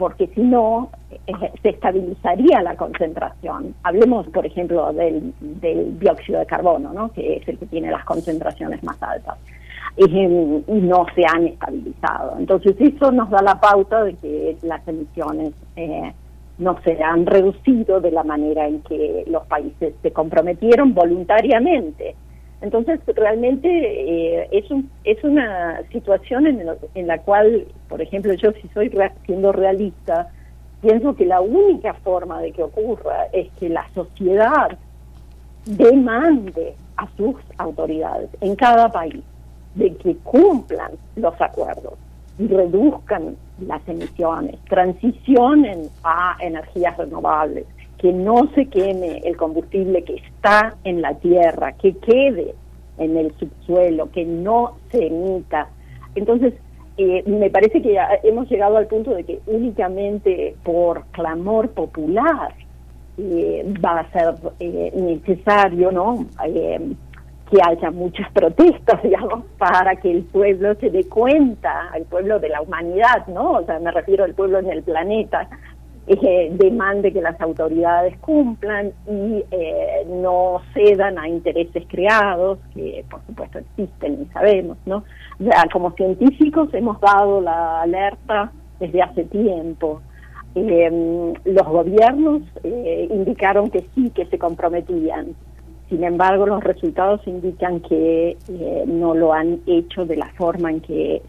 L: porque si no eh, se estabilizaría la concentración. Hablemos, por ejemplo, del, dióxido de carbono, ¿no? que es el que tiene las concentraciones más altas, y, no se han estabilizado. Entonces eso nos da la pauta de que las emisiones eh, no se han reducido de la manera en que los países se comprometieron voluntariamente. Entonces, realmente eh, es, un, es una situación en, en, la cual, por ejemplo, yo si soy siendo realista, pienso que la única forma de que ocurra es que la sociedad demande a sus autoridades en cada país de que cumplan los acuerdos y reduzcan las emisiones, transicionen a energías renovables, que no se queme el combustible que está en la tierra, que quede en el subsuelo, que no se emita. Entonces, eh, me parece que hemos llegado al punto de que únicamente por clamor popular eh, va a ser eh, necesario, ¿no? que haya muchas protestas, [laughs] digamos, para que el pueblo se dé cuenta, el pueblo de la humanidad, ¿no? O sea, me refiero al pueblo en el planeta, eh, demande que las autoridades cumplan y eh, no cedan a intereses creados, que por supuesto existen y sabemos, ¿no? como científicos hemos dado la alerta desde hace tiempo. Em, los gobiernos eh, indicaron que sí, que se comprometían. Sin embargo, los resultados indican que eh, no lo han hecho de la forma en que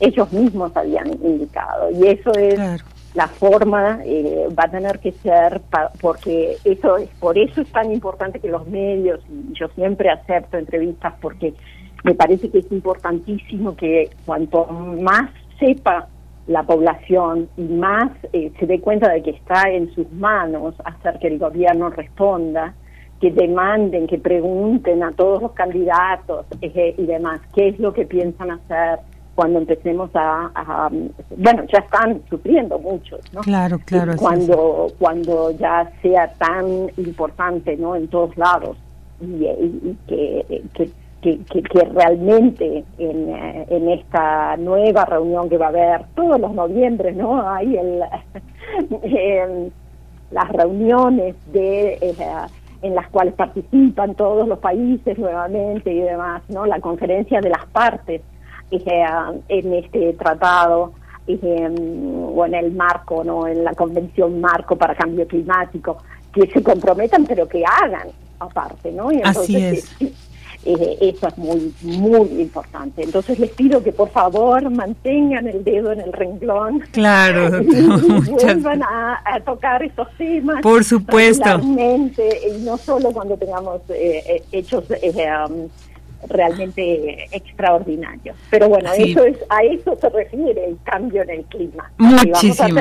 L: ellos mismos habían indicado. Y eso es la forma eh, va a tener que ser porque eso es por eso es tan importante que los medios y yo siempre acepto entrevistas porque me parece que es importantísimo que cuanto más sepa la población y más eh, se dé cuenta de que está en sus manos hacer que el gobierno responda que demanden, que pregunten a todos los candidatos eh, y demás qué es lo que piensan hacer cuando empecemos a, bueno ya están sufriendo muchos no
B: claro claro
L: cuando cuando ya sea tan importante no en todos lados y, que, que, que, realmente en, eh, en, esta nueva reunión que va a haber todos los noviembres no hay el [laughs] las reuniones de eh, en las cuales participan todos los países nuevamente y demás no la conferencia de las partes en este tratado o en el marco, no en la convención marco para cambio climático, que se comprometan pero que hagan aparte, ¿no?
B: Y Así es.
L: Eh, eso es muy, muy importante. Entonces les pido que por favor mantengan el dedo en el renglón.
B: Claro, [laughs]
L: y, [laughs] vuelvan a, tocar esos temas.
B: Por supuesto.
L: Y no solo cuando tengamos eh, eh, hechos um, realmente extraordinario. Pero bueno, eso es, a eso se refiere el cambio en el clima.
B: Muchísimo.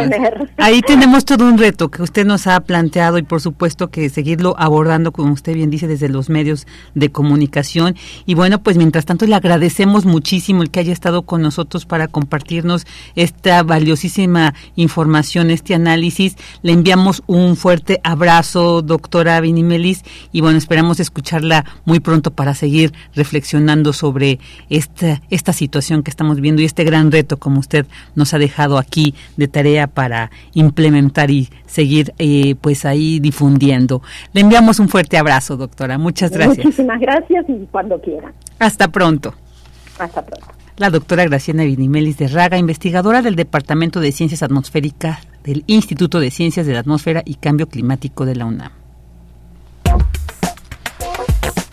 B: Ahí [laughs] tenemos todo un reto que usted nos ha planteado y por supuesto que seguirlo abordando, como usted bien dice, desde los medios de comunicación. Y bueno, pues mientras tanto le agradecemos muchísimo el que haya estado con nosotros para compartirnos esta valiosísima información, este análisis. Le enviamos un fuerte abrazo, doctora Vinimelis, y bueno, esperamos escucharla muy pronto para seguir reflexionando reflexionando sobre esta, esta situación que estamos viendo y este gran reto como usted nos ha dejado aquí de tarea para implementar y seguir eh, pues ahí difundiendo. Le enviamos un fuerte abrazo, doctora. Muchas gracias.
L: Muchísimas gracias y cuando quiera.
B: Hasta pronto.
L: Hasta pronto.
B: La doctora Graciana Vinimelis de Raga, investigadora del Departamento de Ciencias Atmosféricas del Instituto de Ciencias de la Atmósfera y Cambio Climático de la UNAM.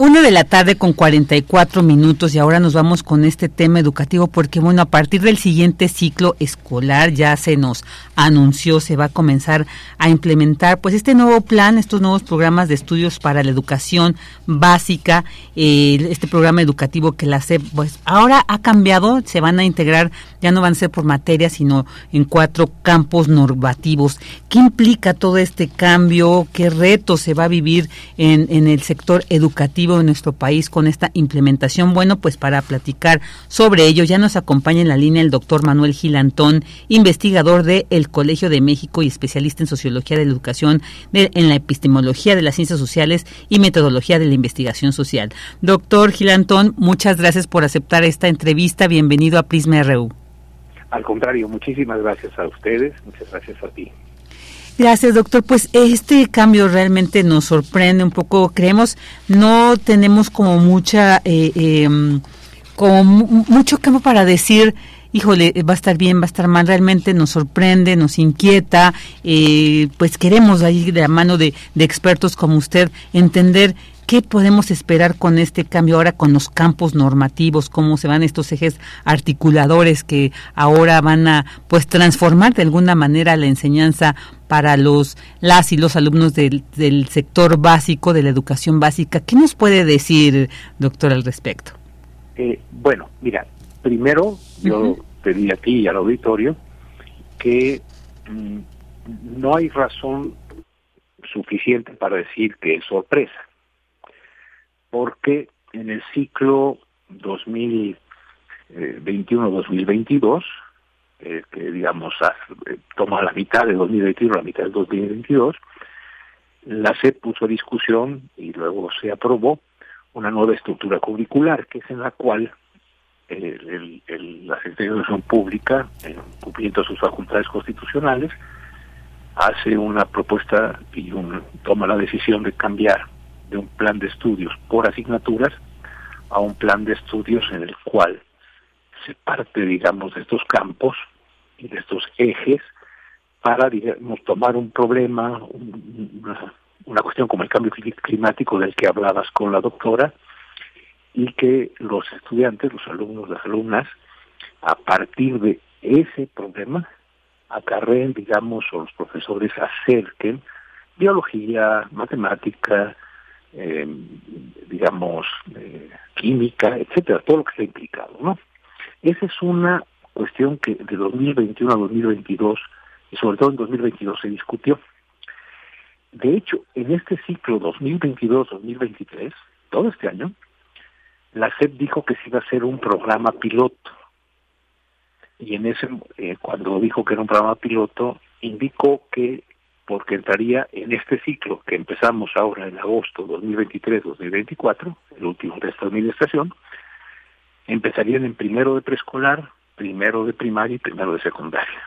B: Una de la tarde con 44 minutos y ahora nos vamos con este tema educativo porque bueno, a partir del siguiente ciclo escolar ya se nos anunció, se va a comenzar a implementar pues este nuevo plan, estos nuevos programas de estudios para la educación básica, este programa educativo que la SEP pues ahora ha cambiado, se van a integrar, ya no van a ser por materia, sino en cuatro campos normativos. ¿Qué implica todo este cambio? ¿Qué reto se va a vivir en, en el sector educativo? En nuestro país con esta implementación. Bueno, pues para platicar sobre ello ya nos acompaña en la línea el doctor Manuel Gilantón, investigador del el Colegio de México y especialista en Sociología de la Educación, en la epistemología de las ciencias sociales y metodología de la investigación social. Doctor Gilantón, muchas gracias por aceptar esta entrevista. Bienvenido a Prisma RU.
M: Al contrario, muchísimas gracias a ustedes, muchas gracias a ti.
B: Gracias, doctor. Pues este cambio realmente nos sorprende un poco. Creemos, no tenemos como mucha, eh, em, como mucho campo para decir, híjole, va a estar bien, va a estar mal. Realmente nos sorprende, nos inquieta. Eh, pues queremos ahí de la mano de expertos como usted entender ¿Qué podemos esperar con este cambio ahora con los campos normativos? ¿Cómo se van estos ejes articuladores que ahora van a pues transformar de alguna manera la enseñanza para los las y los alumnos del, sector básico, de la educación básica? ¿Qué nos puede decir, doctor, al respecto?
M: Eh, bueno, mira, primero yo pedí a ti y al auditorio que mm, no hay razón suficiente para decir que es sorpresa porque en el ciclo 2021-2022, eh, que digamos eh, toma la mitad de 2021, la mitad de 2022, la SEP puso a discusión y luego se aprobó una nueva estructura curricular, que es en la cual la Secretaría de Educación Pública, en cumplimiento de sus facultades constitucionales, hace una propuesta y un, toma la decisión de cambiar de un plan de estudios por asignaturas a un plan de estudios en el cual se parte, digamos, de estos campos y de estos ejes para, digamos, tomar un problema, una, cuestión como el cambio climático del que hablabas con la doctora, y que los estudiantes, los alumnos, las alumnas, a partir de ese problema, acarreen, digamos, o los profesores acerquen biología, matemática, eh, digamos, eh, química, etcétera, todo lo que está implicado, ¿no? Esa es una cuestión que de 2021 a 2022 y sobre todo en 2022 se discutió. De hecho, en este ciclo 2022-2023, todo este año, la SEP dijo que se iba a hacer un programa piloto. Y en ese, eh, cuando dijo que era un programa piloto, indicó que porque entraría en este ciclo que empezamos ahora en agosto 2023-2024, el último de esta administración, empezarían en primero de preescolar, primero de primaria y primero de secundaria.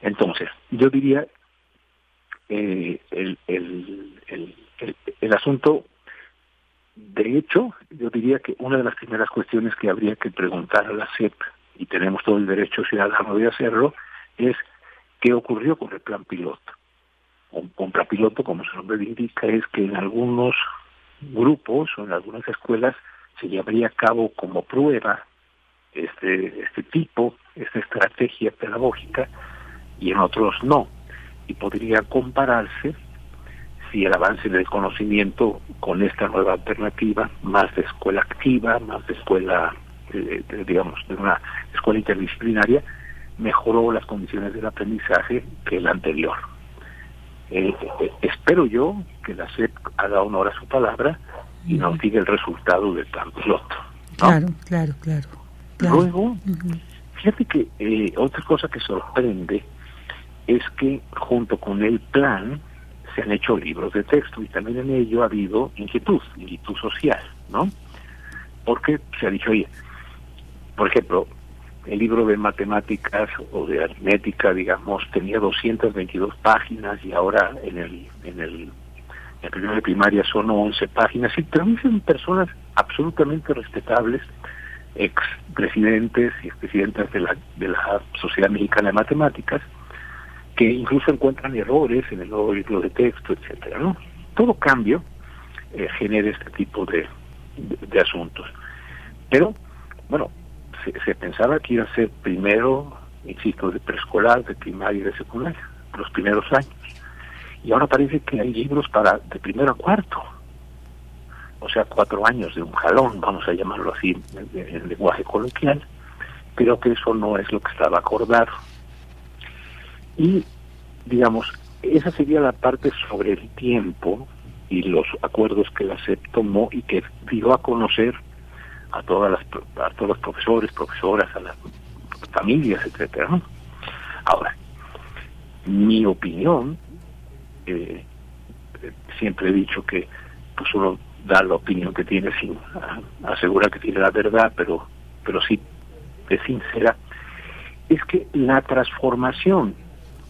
M: Entonces, yo diría, eh, el, el, el, el, asunto, de hecho, yo diría que una de las primeras cuestiones que habría que preguntar a la CEP, y tenemos todo el derecho ciudadano de hacerlo, es qué ocurrió con el plan piloto. Un, plan piloto, como su nombre indica, es que en algunos grupos o en algunas escuelas se llevaría a cabo como prueba este, este tipo, esta estrategia pedagógica, y en otros no. Y podría compararse si el avance del conocimiento con esta nueva alternativa, más de escuela activa, más de escuela, eh, digamos, de una escuela interdisciplinaria, mejoró las condiciones del aprendizaje que el anterior. Eh, eh, espero yo que la SEP haga honor a su palabra y nos diga el resultado del plan piloto.
B: Claro, claro, claro.
M: Luego, fíjate que eh, otra cosa que sorprende es que junto con el plan se han hecho libros de texto y también en ello ha habido inquietud, inquietud social, ¿no? Porque se ha dicho, oye, por ejemplo, el libro de matemáticas o de aritmética, digamos, tenía 222 páginas y ahora en el en el, en primero de primaria son 11 páginas y son personas absolutamente respetables, ex presidentes y expresidentes de la, de la Sociedad Mexicana de Matemáticas, que incluso encuentran errores en el nuevo libro de texto, etcétera, ¿no? Todo cambio eh, genera este tipo de, de asuntos. Pero, bueno, se, pensaba que iba a ser primero, insisto, de preescolar, de primaria y de secundaria, los primeros años. Y ahora parece que hay libros para de primero a cuarto. O sea, cuatro años de un jalón, vamos a llamarlo así en, lenguaje coloquial. Creo que eso no es lo que estaba acordado. Y, digamos, esa sería la parte sobre el tiempo y los acuerdos que la SEP tomó y que dio a conocer a todas las a todos los profesores, profesoras, a las familias, etcétera. Ahora, mi opinión, eh, siempre he dicho que pues uno da la opinión que tiene sin asegurar que tiene la verdad, pero pero sí es sincera, es que la transformación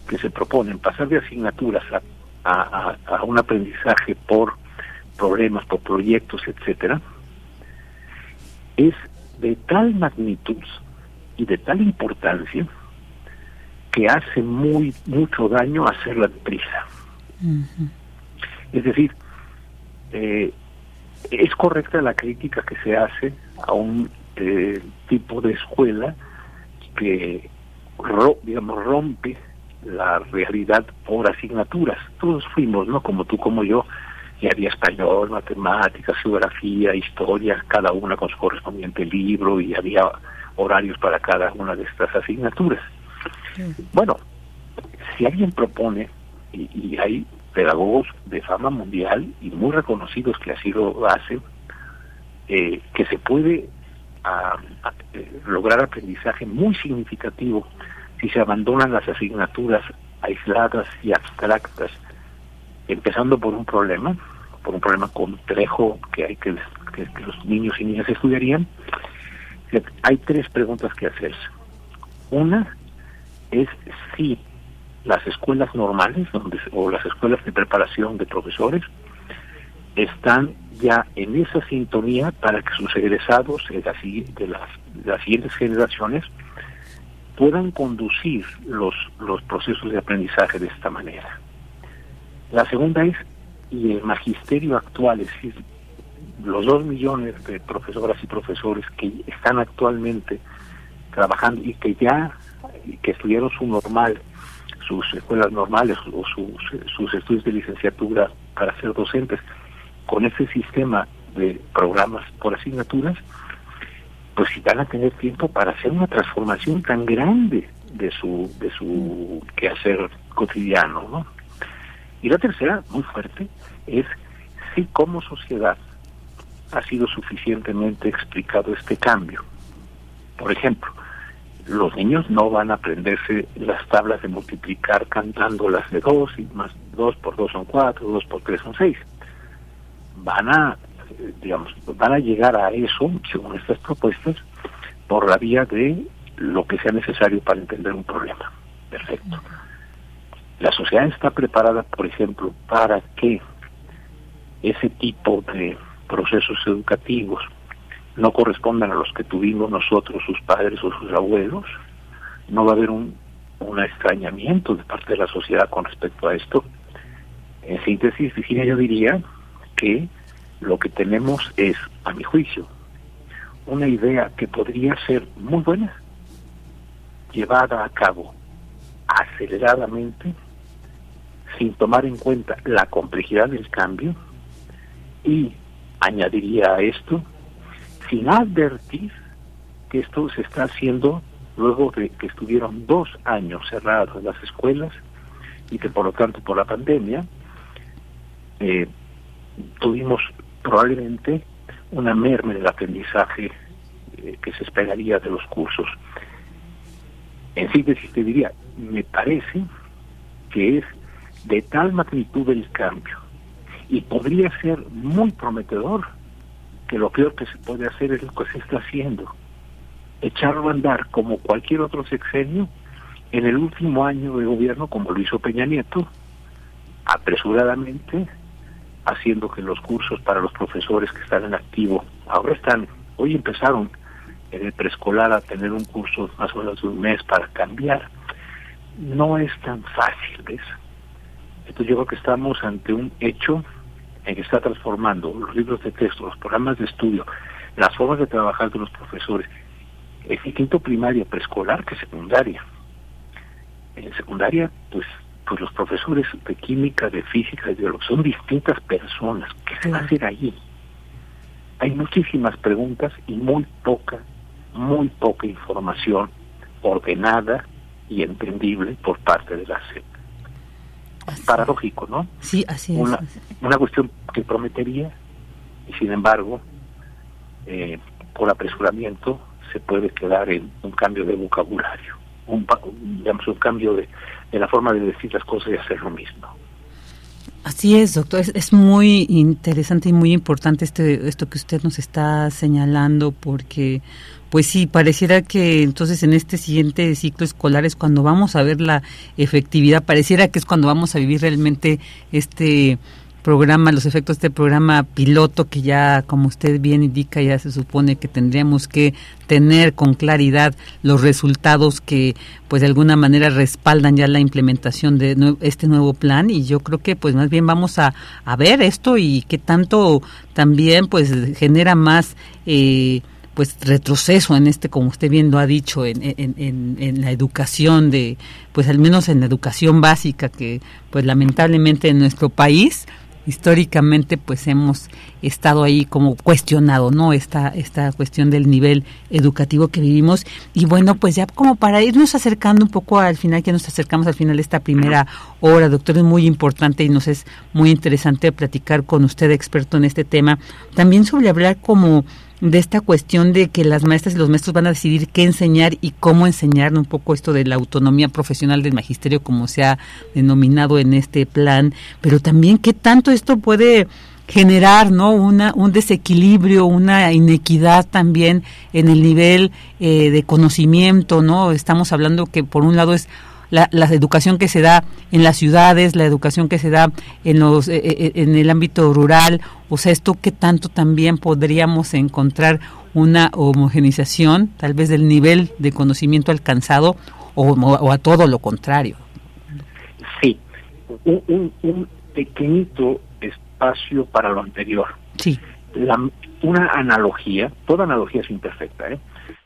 M: que se propone en pasar de asignaturas a, a un aprendizaje por problemas, por proyectos, etcétera, es de tal magnitud y de tal importancia que hace muy mucho daño hacerla deprisa. Es decir, eh, es correcta la crítica que se hace a un eh, tipo de escuela que digamos rompe la realidad por asignaturas. Todos fuimos, ¿no? Como tú, como yo, y había español, matemáticas, geografía, historia, cada una con su correspondiente libro y había horarios para cada una de estas asignaturas. Bueno, si alguien propone, y, hay pedagogos de fama mundial y muy reconocidos que así lo hacen, eh, que se puede eh, lograr aprendizaje muy significativo si se abandonan las asignaturas aisladas y abstractas empezando por un problema, por un problema complejo que hay que, que, los niños y niñas estudiarían, hay tres preguntas que hacerse. Una es si las escuelas normales o las escuelas de preparación de profesores están ya en esa sintonía para que sus egresados de las, de las, de las siguientes generaciones puedan conducir los, los procesos de aprendizaje de esta manera. La segunda es, y el magisterio actual, es decir, los dos millones de profesoras y profesores que están actualmente trabajando y que ya que estudiaron su normal, sus escuelas normales o sus, sus estudios de licenciatura para ser docentes con ese sistema de programas por asignaturas, pues si van a tener tiempo para hacer una transformación tan grande de su de su quehacer cotidiano, ¿no? Y la tercera, muy fuerte, es si como sociedad ha sido suficientemente explicado este cambio. Por ejemplo, los niños no van a aprenderse las tablas de multiplicar cantándolas de dos y más dos por dos son cuatro, dos por tres son seis. Van a, digamos, van a llegar a eso, según estas propuestas, por la vía de lo que sea necesario para entender un problema. Perfecto. La sociedad está preparada, por ejemplo, para que ese tipo de procesos educativos no correspondan a los que tuvimos nosotros, sus padres o sus abuelos, no va a haber un, un extrañamiento de parte de la sociedad con respecto a esto. En síntesis, Virginia, yo diría que lo que tenemos es, a mi juicio, una idea que podría ser muy buena, llevada a cabo aceleradamente, sin tomar en cuenta la complejidad del cambio, y añadiría a esto sin advertir que esto se está haciendo luego de que estuvieron dos años cerrados las escuelas y que por lo tanto por la pandemia eh, tuvimos probablemente una merma en el aprendizaje eh, que se esperaría de los cursos. En síntesis te diría, me parece que es de tal magnitud el cambio y podría ser muy prometedor que lo peor que se puede hacer es lo que se está haciendo. Echarlo a andar como cualquier otro sexenio en el último año de gobierno, como lo hizo Peña Nieto, apresuradamente, haciendo que los cursos para los profesores que están en activo, ahora están, hoy empezaron en el preescolar a tener un curso más o menos de un mes para cambiar. No es tan fácil, ¿ves? Entonces yo creo que estamos ante un hecho en que está transformando los libros de texto, los programas de estudio, las formas de trabajar de los profesores, es distinto primaria, preescolar que secundaria. En secundaria, pues, pues los profesores de química, de física, de biología, son distintas personas. ¿Qué se va a hacer allí? Hay muchísimas preguntas y muy poca, muy poca información ordenada y entendible por parte de la SEP paradójico, ¿no?
B: Sí, así
M: es. Una, una cuestión que prometería y sin embargo, eh, por apresuramiento se puede quedar en un cambio de vocabulario, un, digamos, un cambio de, de la forma de decir las cosas y hacer lo mismo.
B: Así es, doctor. Es, es, muy interesante y muy importante este, esto que usted nos está señalando porque pues sí, pareciera que entonces en este siguiente ciclo escolar es cuando vamos a ver la efectividad, pareciera que es cuando vamos a vivir realmente este programa, los efectos de este programa piloto que ya, como usted bien indica, ya se supone que tendríamos que tener con claridad los resultados que pues de alguna manera respaldan ya la implementación de este nuevo plan. Y yo creo que pues más bien vamos a, ver esto y que tanto también pues genera más eh, pues retroceso en este, como usted bien lo ha dicho, en, en, en, la educación de, pues al menos en la educación básica que pues lamentablemente en nuestro país históricamente pues hemos estado ahí como cuestionado, ¿no? Esta, esta cuestión del nivel educativo que vivimos. Y bueno, pues ya como para irnos acercando un poco al final, que nos acercamos al final de esta primera hora, doctor, es muy importante y nos es muy interesante platicar con usted, experto en este tema, también sobre hablar como de esta cuestión de que las maestras y los maestros van a decidir qué enseñar y cómo enseñar, un poco esto de la autonomía profesional del magisterio como se ha denominado en este plan, pero también qué tanto esto puede generar no una un desequilibrio una inequidad también en el nivel eh, de conocimiento no estamos hablando que por un lado es la, la, educación que se da en las ciudades, la educación que se da en, los, eh, eh, en el ámbito rural, o sea, esto que tanto también podríamos encontrar una homogenización, tal vez del nivel de conocimiento alcanzado, o, a todo lo contrario.
M: Sí, un, un, pequeñito espacio para lo anterior.
B: Sí.
M: La, una analogía, toda analogía es imperfecta, ¿eh?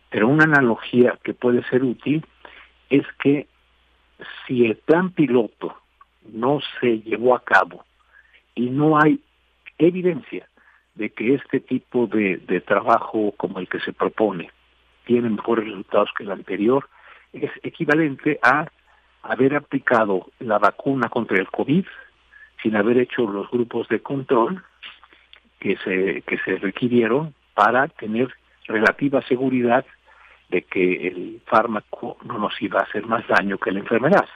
M: pero una analogía que puede ser útil es que si el plan piloto no se llevó a cabo y no hay evidencia de que este tipo de, de trabajo como el que se propone tiene mejores resultados que el anterior, es equivalente a haber aplicado la vacuna contra el COVID sin haber hecho los grupos de control que se, que se requirieron para tener relativa seguridad de que el fármaco no nos iba a hacer más daño que la enfermedad.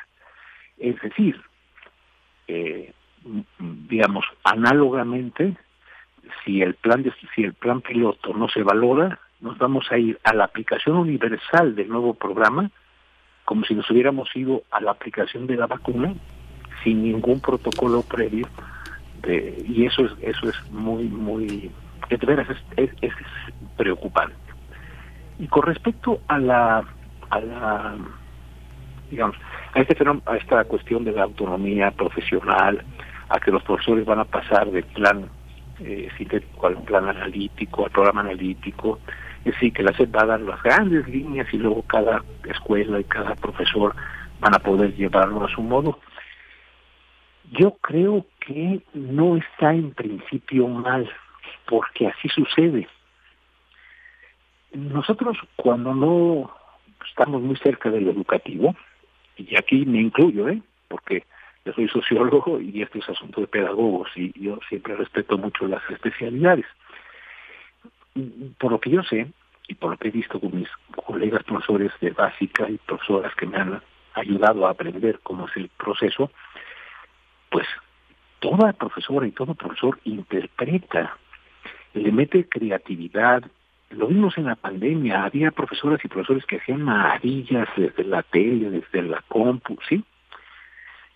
M: Es decir, eh, digamos, análogamente, si el plan de, si el plan piloto no se valora, nos vamos a ir a la aplicación universal del nuevo programa como si nos hubiéramos ido a la aplicación de la vacuna sin ningún protocolo previo y eso es eso es muy muy de veras es, es, preocupante y con respecto a la a la digamos a este a esta cuestión de la autonomía profesional a que los profesores van a pasar del plan eh, sintético al plan analítico al programa analítico es decir, que la SED va a dar las grandes líneas y luego cada escuela y cada profesor van a poder llevarlo a su modo. Yo creo que no está en principio mal, porque así sucede. Nosotros cuando no estamos muy cerca del educativo, y aquí me incluyo, ¿eh? porque yo soy sociólogo y esto es asunto de pedagogos y yo siempre respeto mucho las especialidades por lo que yo sé y por lo que he visto con mis colegas profesores de básica y profesoras que me han ayudado a aprender cómo es el proceso, pues toda profesora y todo profesor interpreta, le mete creatividad. Lo vimos en la pandemia, había profesoras y profesores que hacían maravillas desde la tele, desde la compu, ¿sí?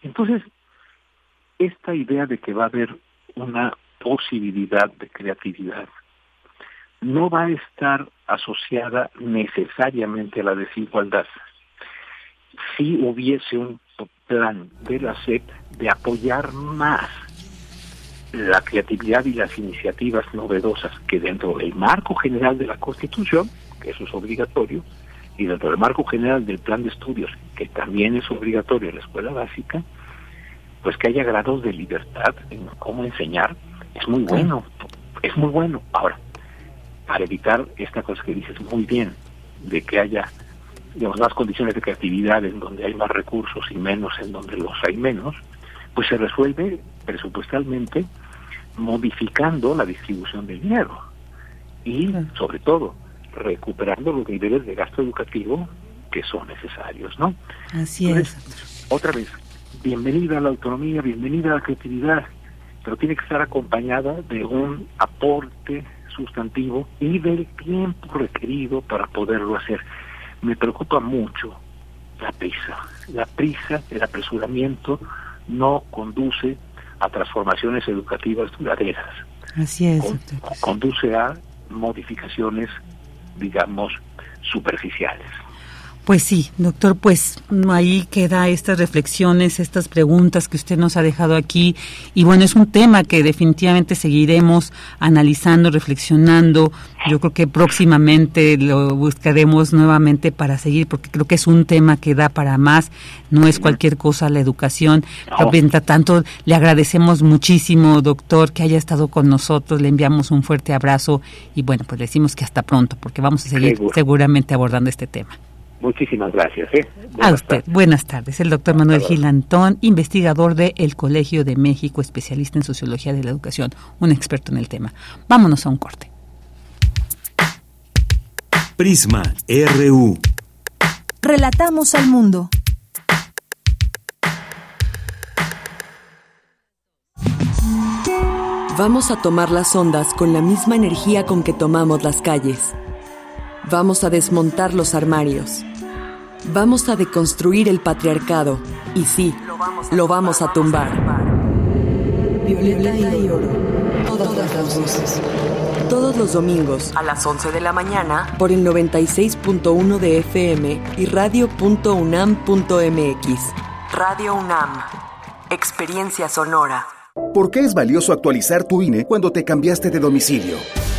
M: Entonces, esta idea de que va a haber una posibilidad de creatividad no va a estar asociada necesariamente a la desigualdad. Si hubiese un plan de la SEP de apoyar más la creatividad y las iniciativas novedosas que dentro del marco general de la Constitución, que eso es obligatorio, y dentro del marco general del plan de estudios, que también es obligatorio en la escuela básica, pues que haya grados de libertad en cómo enseñar, es muy bueno, es muy bueno. Ahora, para evitar esta cosa que dices muy bien, de que haya digamos, más condiciones de creatividad en donde hay más recursos y menos en donde los hay menos, pues se resuelve presupuestalmente modificando la distribución del dinero y, sobre todo, recuperando los niveles de gasto educativo que son necesarios, ¿no?
B: Así es.
M: Otra vez, bienvenida a la autonomía, bienvenida a la creatividad, pero tiene que estar acompañada de un aporte sustantivo y del tiempo requerido para poderlo hacer. Me preocupa mucho la prisa. La prisa, el apresuramiento no conduce a transformaciones educativas duraderas.
B: Así es.
M: conduce a modificaciones, digamos, superficiales.
B: Pues sí, doctor, pues ahí queda estas reflexiones, estas preguntas que usted nos ha dejado aquí. Y bueno, es un tema que definitivamente seguiremos analizando, reflexionando. Yo creo que próximamente lo buscaremos nuevamente para seguir, porque creo que es un tema que da para más. No es cualquier cosa la educación. Mientras tanto, le agradecemos muchísimo, doctor, que haya estado con nosotros. Le enviamos un fuerte abrazo y bueno, pues le decimos que hasta pronto, porque vamos a seguir seguramente abordando este tema.
M: Muchísimas gracias. ¿eh?
B: a usted. Buenas tardes. El doctor Manuel Gilantón, investigador del Colegio de México, especialista en sociología de la educación, un experto en el tema. Vámonos a un corte.
C: Prisma RU.
D: Relatamos al mundo.
N: Vamos a tomar las ondas con la misma energía con que tomamos las calles. Vamos a desmontar los armarios Vamos a deconstruir el patriarcado. Y sí, lo vamos a tumbar. Violeta y oro. Todas las voces. Todos los domingos a las 11 de la mañana por el 96.1 de FM y radio.unam.mx. Radio UNAM. Experiencia sonora.
O: ¿Por qué es valioso actualizar tu INE cuando te cambiaste de domicilio?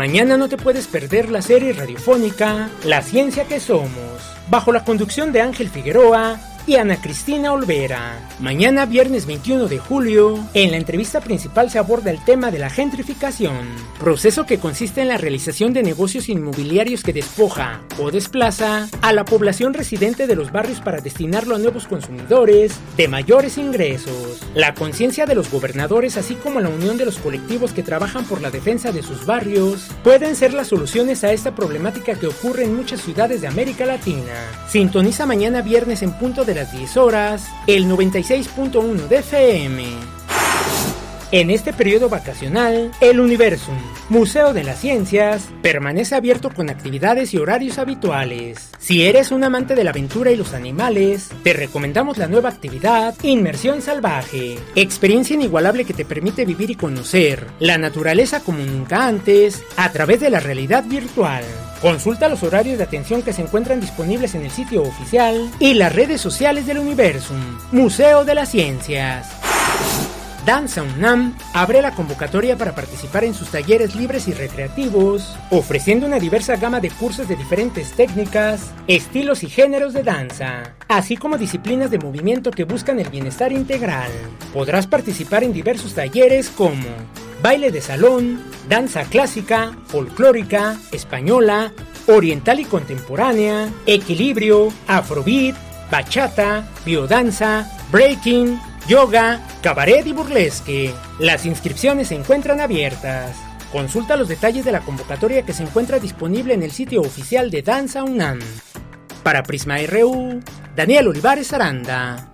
G: Mañana no te puedes perder la serie radiofónica La Ciencia que Somos, bajo la conducción de Ángel Figueroa Ana Cristina Olvera. Mañana, viernes 21 de julio, en la entrevista principal se aborda el tema de la gentrificación, proceso que consiste en la realización de negocios inmobiliarios que despoja o desplaza a la población residente de los barrios para destinarlo a nuevos consumidores de mayores ingresos. La conciencia de los gobernadores, así como la unión de los colectivos que trabajan por la defensa de sus barrios, pueden ser las soluciones a esta problemática que ocurre en muchas ciudades de América Latina. Sintoniza mañana viernes en punto de las 10 horas, el 96.1 de FM. En este periodo vacacional, el Universum, Museo de las Ciencias, permanece abierto con actividades y horarios habituales. Si eres un amante de la aventura y los animales, te recomendamos la nueva actividad Inmersión Salvaje, experiencia inigualable que te permite vivir y conocer la naturaleza como nunca antes a través de la realidad virtual. Consulta los horarios de atención que se encuentran disponibles en el sitio oficial y las redes sociales del Universum, Museo de las Ciencias. Danza UNAM abre la convocatoria para participar en sus talleres libres y recreativos, ofreciendo una diversa gama de cursos de diferentes técnicas, estilos y géneros de danza, así como disciplinas de movimiento que buscan el bienestar integral. Podrás participar en diversos talleres como baile de salón, danza clásica, folclórica, española, oriental y contemporánea, equilibrio, afrobeat, bachata, biodanza, breaking, yoga, cabaret y burlesque. Las inscripciones se encuentran abiertas. Consulta los detalles de la convocatoria que se encuentra disponible en el sitio oficial de Danza UNAM. Para Prisma RU, Daniel Olivares Aranda.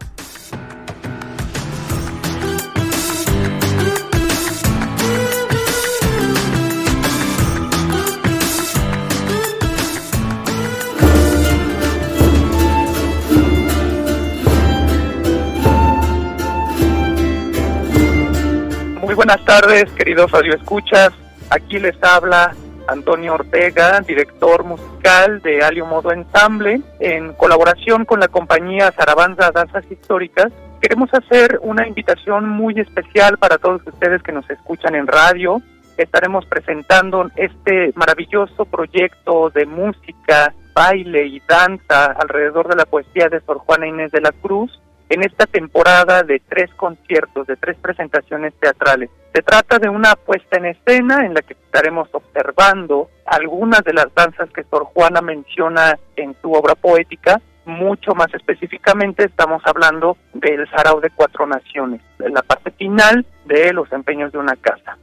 P: Buenas tardes, queridos radioescuchas. Aquí les habla Antonio Ortega, director musical de Alio Modo Ensamble, en colaboración con la compañía Zarabanza Danzas Históricas. Queremos hacer una invitación muy especial para todos ustedes que nos escuchan en radio. Estaremos presentando este maravilloso proyecto de música, baile y danza alrededor de la poesía de Sor Juana Inés de la Cruz en esta temporada de tres conciertos, de tres presentaciones teatrales. Se trata de una puesta en escena en la que estaremos observando algunas de las danzas que Sor Juana menciona en su obra poética. Mucho más específicamente estamos hablando del Sarao de Cuatro Naciones, la parte final de los empeños de una casa.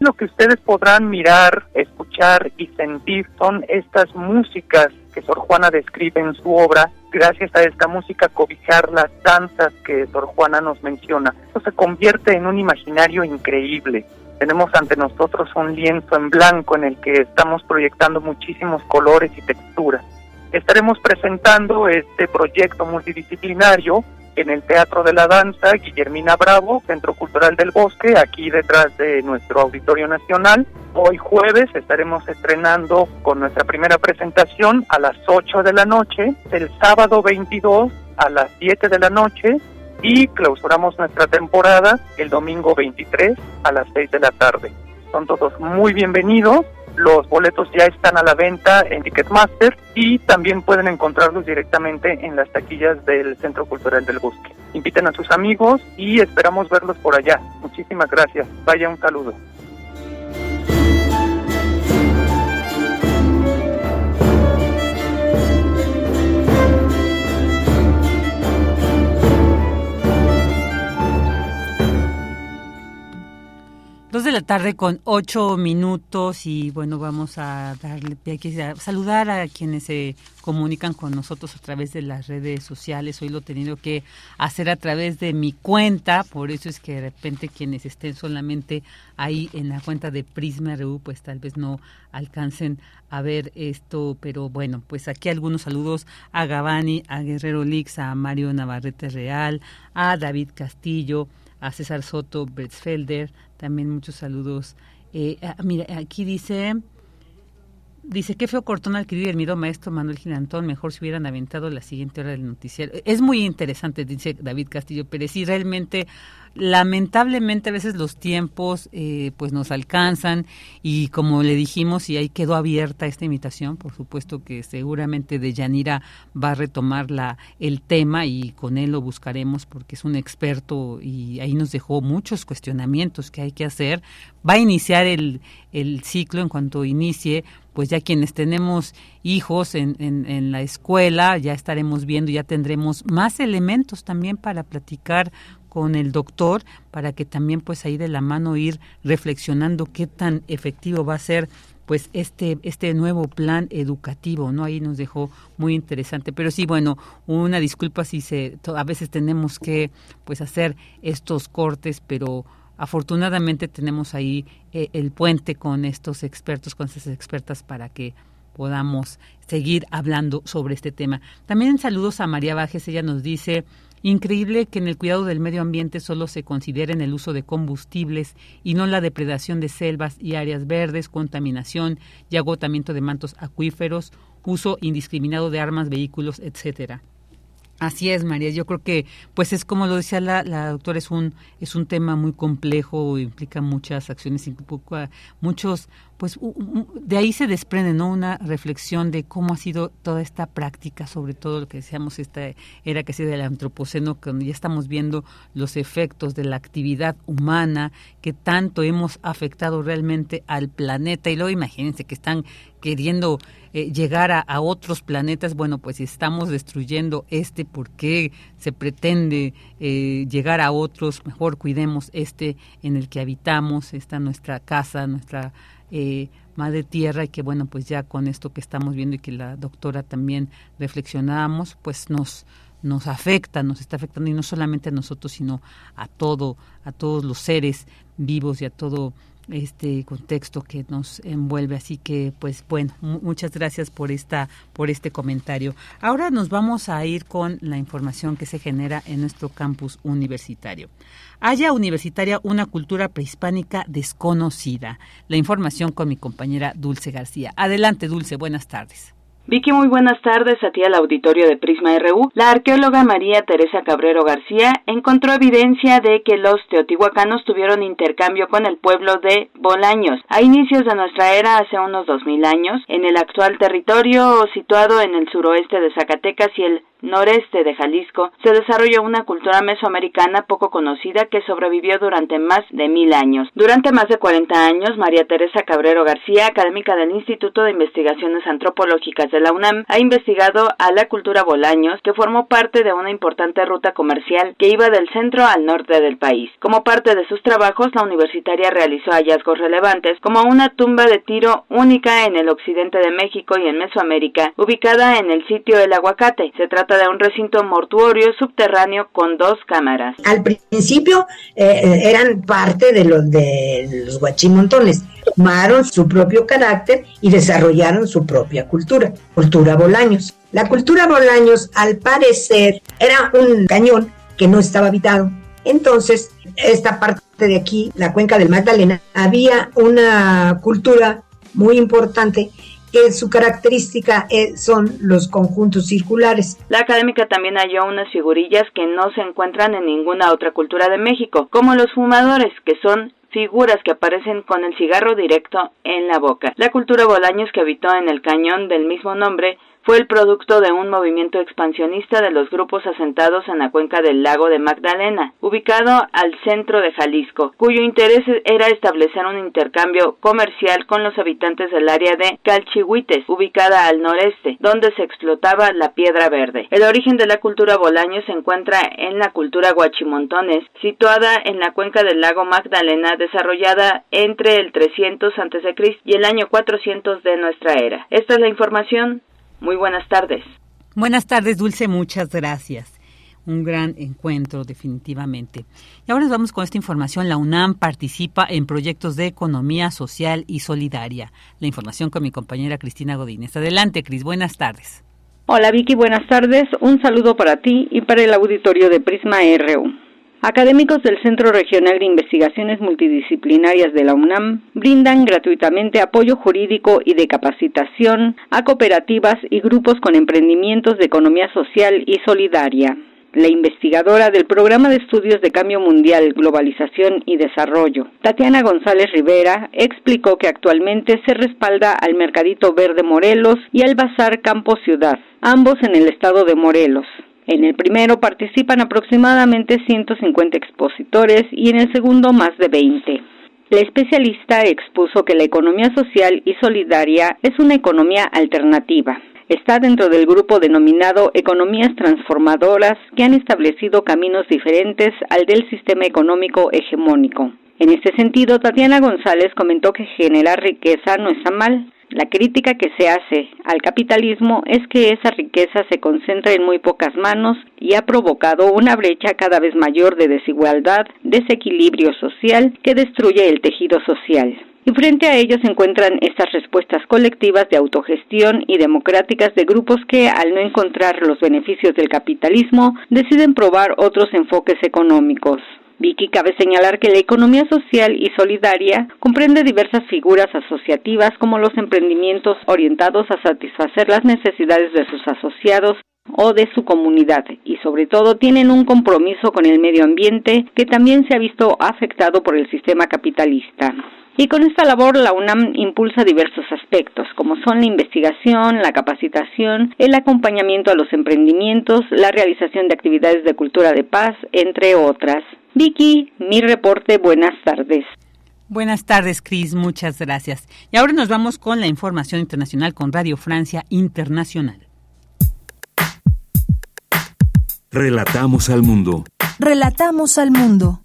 P: lo que ustedes podrán mirar, escuchar y sentir son estas músicas que Sor Juana describe en su obra, gracias a esta música cobijar las danzas que Sor Juana nos menciona. Esto se convierte en un imaginario increíble. Tenemos ante nosotros un lienzo en blanco en el que estamos proyectando muchísimos colores y texturas. Estaremos presentando este proyecto multidisciplinario en el Teatro de la Danza Guillermina Bravo, Centro Cultural del Bosque, aquí detrás de nuestro Auditorio Nacional. Hoy jueves estaremos estrenando con nuestra primera presentación a las 8 de la noche, el sábado 22 a las 7 de la noche y clausuramos nuestra temporada el domingo 23 a las 6 de la tarde. Son todos muy bienvenidos los boletos ya están a la venta en Ticketmaster y también pueden encontrarlos directamente en las taquillas del Centro Cultural del Bosque. Inviten a sus amigos y esperamos verlos por allá. Muchísimas gracias. Vaya un saludo.
B: Dos de la tarde con ocho minutos y bueno, vamos a darle a saludar a quienes se comunican con nosotros a través de las redes sociales. Hoy lo he tenido que hacer a través de mi cuenta, por eso es que de repente quienes estén solamente ahí en la cuenta de Prisma RU, pues tal vez no alcancen a ver esto, pero bueno, pues aquí algunos saludos a Gabani, a Guerrero Lix, a Mario Navarrete Real, a David Castillo, a César Soto Bretzfelder, también muchos saludos. Eh, ah, mira, aquí dice, dice, qué feo cortón adquirir el miedo maestro Manuel Girantón, mejor si hubieran aventado la siguiente hora del noticiero. Es muy interesante, dice David Castillo Pérez, sí, realmente lamentablemente a veces los tiempos eh, pues nos alcanzan y como le dijimos y ahí quedó abierta esta invitación por supuesto que seguramente de Yanira va a retomar la el tema y con él lo buscaremos porque es un experto y ahí nos dejó muchos cuestionamientos que hay que hacer. Va a iniciar el, el ciclo en cuanto inicie pues ya quienes tenemos hijos en, en, en, la escuela, ya estaremos viendo, ya tendremos más elementos también para platicar con el doctor para que también pues ahí de la mano ir reflexionando qué tan efectivo va a ser pues este este nuevo plan educativo no ahí nos dejó muy interesante. Pero sí bueno una disculpa si se a veces tenemos que pues hacer estos cortes pero afortunadamente tenemos ahí eh, el puente con estos expertos con estas expertas para que podamos seguir hablando sobre este tema. También saludos a María Bajes, ella nos dice, Increíble que en el cuidado del medio ambiente solo se considere el uso de combustibles y no la depredación de selvas y áreas verdes, contaminación y agotamiento de mantos acuíferos, uso indiscriminado de armas, vehículos, etcétera. Así es, María. Yo creo que, pues es como lo decía la, la doctora, es un es un tema muy complejo, implica muchas acciones, muchos, pues de ahí se desprende, ¿no? Una reflexión de cómo ha sido toda esta práctica, sobre todo lo que decíamos esta era que sea del antropoceno, cuando ya estamos viendo los efectos de la actividad humana que tanto hemos afectado realmente al planeta y luego imagínense que están queriendo eh, llegar a, otros planetas, bueno, pues si estamos destruyendo este, ¿por qué se pretende eh, llegar a otros? Mejor cuidemos este en el que habitamos, esta nuestra casa, nuestra eh, madre tierra y que bueno, pues ya con esto que estamos viendo y que la doctora también reflexionábamos, pues nos nos afecta, nos está afectando y no solamente a nosotros, sino a todo, a todos los seres vivos y a todo este contexto que nos envuelve. Así que pues bueno muchas gracias por esta por este comentario. Ahora nos vamos a ir con la información que se genera en nuestro campus universitario. Haya universitaria una cultura prehispánica desconocida. La información con mi compañera Dulce García. Adelante Dulce buenas tardes
J: Vicky, muy buenas tardes a ti al auditorio de Prisma RU. La arqueóloga María Teresa Cabrero García encontró evidencia de que los teotihuacanos tuvieron intercambio con el pueblo de Bolaños a inicios de nuestra era hace unos dos mil años en el actual territorio situado en el suroeste de Zacatecas y el noreste de Jalisco, se desarrolló una cultura mesoamericana poco conocida que sobrevivió durante más de mil años. Durante más de 40 años, María Teresa Cabrero García, académica del Instituto de Investigaciones Antropológicas la UNAM ha investigado a la cultura Bolaños, que formó parte de una importante ruta comercial que iba del centro al norte del país. Como parte de sus trabajos, la universitaria realizó hallazgos relevantes como una tumba de tiro única en el occidente de México y en Mesoamérica, ubicada en el sitio El Aguacate. Se trata de un recinto mortuorio subterráneo con dos cámaras.
Q: Al principio eh, eran parte de los de los guachimontones, tomaron su propio carácter y desarrollaron su propia cultura, cultura Bolaños. La cultura Bolaños, al parecer, era un cañón que no estaba habitado. Entonces, esta parte de aquí, la cuenca del Magdalena, había una cultura muy importante que su característica son los conjuntos circulares.
J: La académica también halló unas figurillas que no se encuentran en ninguna otra cultura de México, como los fumadores, que son figuras que aparecen con el cigarro directo en la boca. La cultura Bolaños que habitó en el cañón del mismo nombre fue el producto de un movimiento expansionista de los grupos asentados en la cuenca del lago de Magdalena, ubicado al centro de Jalisco, cuyo interés era establecer un intercambio comercial con los habitantes del área de Calchihuites, ubicada al noreste, donde se explotaba la piedra verde. El origen de la cultura Bolaño se encuentra en la cultura Guachimontones, situada en la cuenca del lago Magdalena, desarrollada entre el 300 a.C. y el año 400 de nuestra era. Esta es la información. Muy buenas tardes.
B: Buenas tardes, Dulce, muchas gracias. Un gran encuentro, definitivamente. Y ahora nos vamos con esta información. La UNAM participa en proyectos de economía social y solidaria. La información con mi compañera Cristina Godínez. Adelante, Cris, buenas tardes.
H: Hola Vicky, buenas tardes. Un saludo para ti y para el auditorio de Prisma RU. Académicos del Centro Regional de Investigaciones Multidisciplinarias de la UNAM brindan gratuitamente apoyo jurídico y de capacitación a cooperativas y grupos con emprendimientos de economía social y solidaria. La investigadora del Programa de Estudios de Cambio Mundial, Globalización y Desarrollo, Tatiana González Rivera, explicó que actualmente se respalda al Mercadito Verde Morelos y al Bazar Campo Ciudad, ambos en el estado de Morelos. En el primero participan aproximadamente 150 expositores y en el segundo más de 20. La especialista expuso que la economía social y solidaria es una economía alternativa. Está dentro del grupo denominado economías transformadoras que han establecido caminos diferentes al del sistema económico hegemónico. En este sentido, Tatiana González comentó que generar riqueza no está mal, la crítica que se hace al capitalismo es que esa riqueza se concentra en muy pocas manos y ha provocado una brecha cada vez mayor de desigualdad, desequilibrio social que destruye el tejido social. Y frente a ello se encuentran estas respuestas colectivas de autogestión y democráticas de grupos que, al no encontrar los beneficios del capitalismo, deciden probar otros enfoques económicos. Vicky, cabe señalar que la economía social y solidaria comprende diversas figuras asociativas como los emprendimientos orientados a satisfacer las necesidades de sus asociados o de su comunidad y sobre todo tienen un compromiso con el medio ambiente que también se ha visto afectado por el sistema capitalista. Y con esta labor la UNAM impulsa diversos aspectos, como son la investigación, la capacitación, el acompañamiento a los emprendimientos, la realización de actividades de cultura de paz, entre otras. Vicky, mi reporte, buenas tardes.
B: Buenas tardes, Cris, muchas gracias. Y ahora nos vamos con la información internacional con Radio Francia Internacional.
C: Relatamos al mundo.
D: Relatamos al mundo.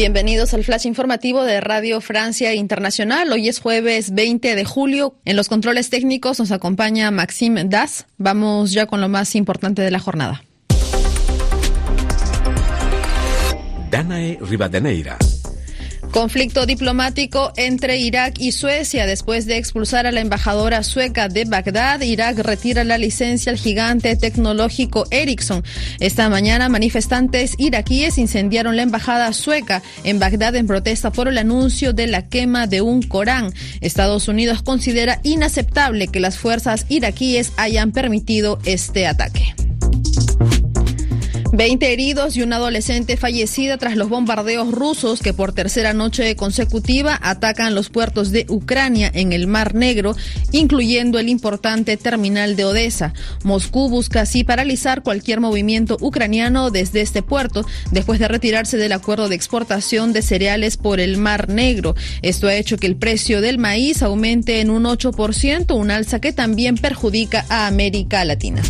R: Bienvenidos al flash informativo de Radio Francia Internacional. Hoy es jueves 20 de julio. En los controles técnicos nos acompaña Maxime Das. Vamos ya con lo más importante de la jornada.
S: Danae Rivadeneira.
R: Conflicto diplomático entre Irak y Suecia. Después de expulsar a la embajadora sueca de Bagdad, Irak retira la licencia al gigante tecnológico Ericsson. Esta mañana, manifestantes iraquíes incendiaron la embajada sueca en Bagdad en protesta por el anuncio de la quema de un Corán. Estados Unidos considera inaceptable que las fuerzas iraquíes hayan permitido este ataque. 20 heridos y una adolescente fallecida tras los bombardeos rusos que por tercera noche consecutiva atacan los puertos de Ucrania en el Mar Negro, incluyendo el importante terminal de Odessa. Moscú busca así paralizar cualquier movimiento ucraniano desde este puerto después de retirarse del acuerdo de exportación de cereales por el Mar Negro. Esto ha hecho que el precio del maíz aumente en un 8%, un alza que también perjudica a América Latina.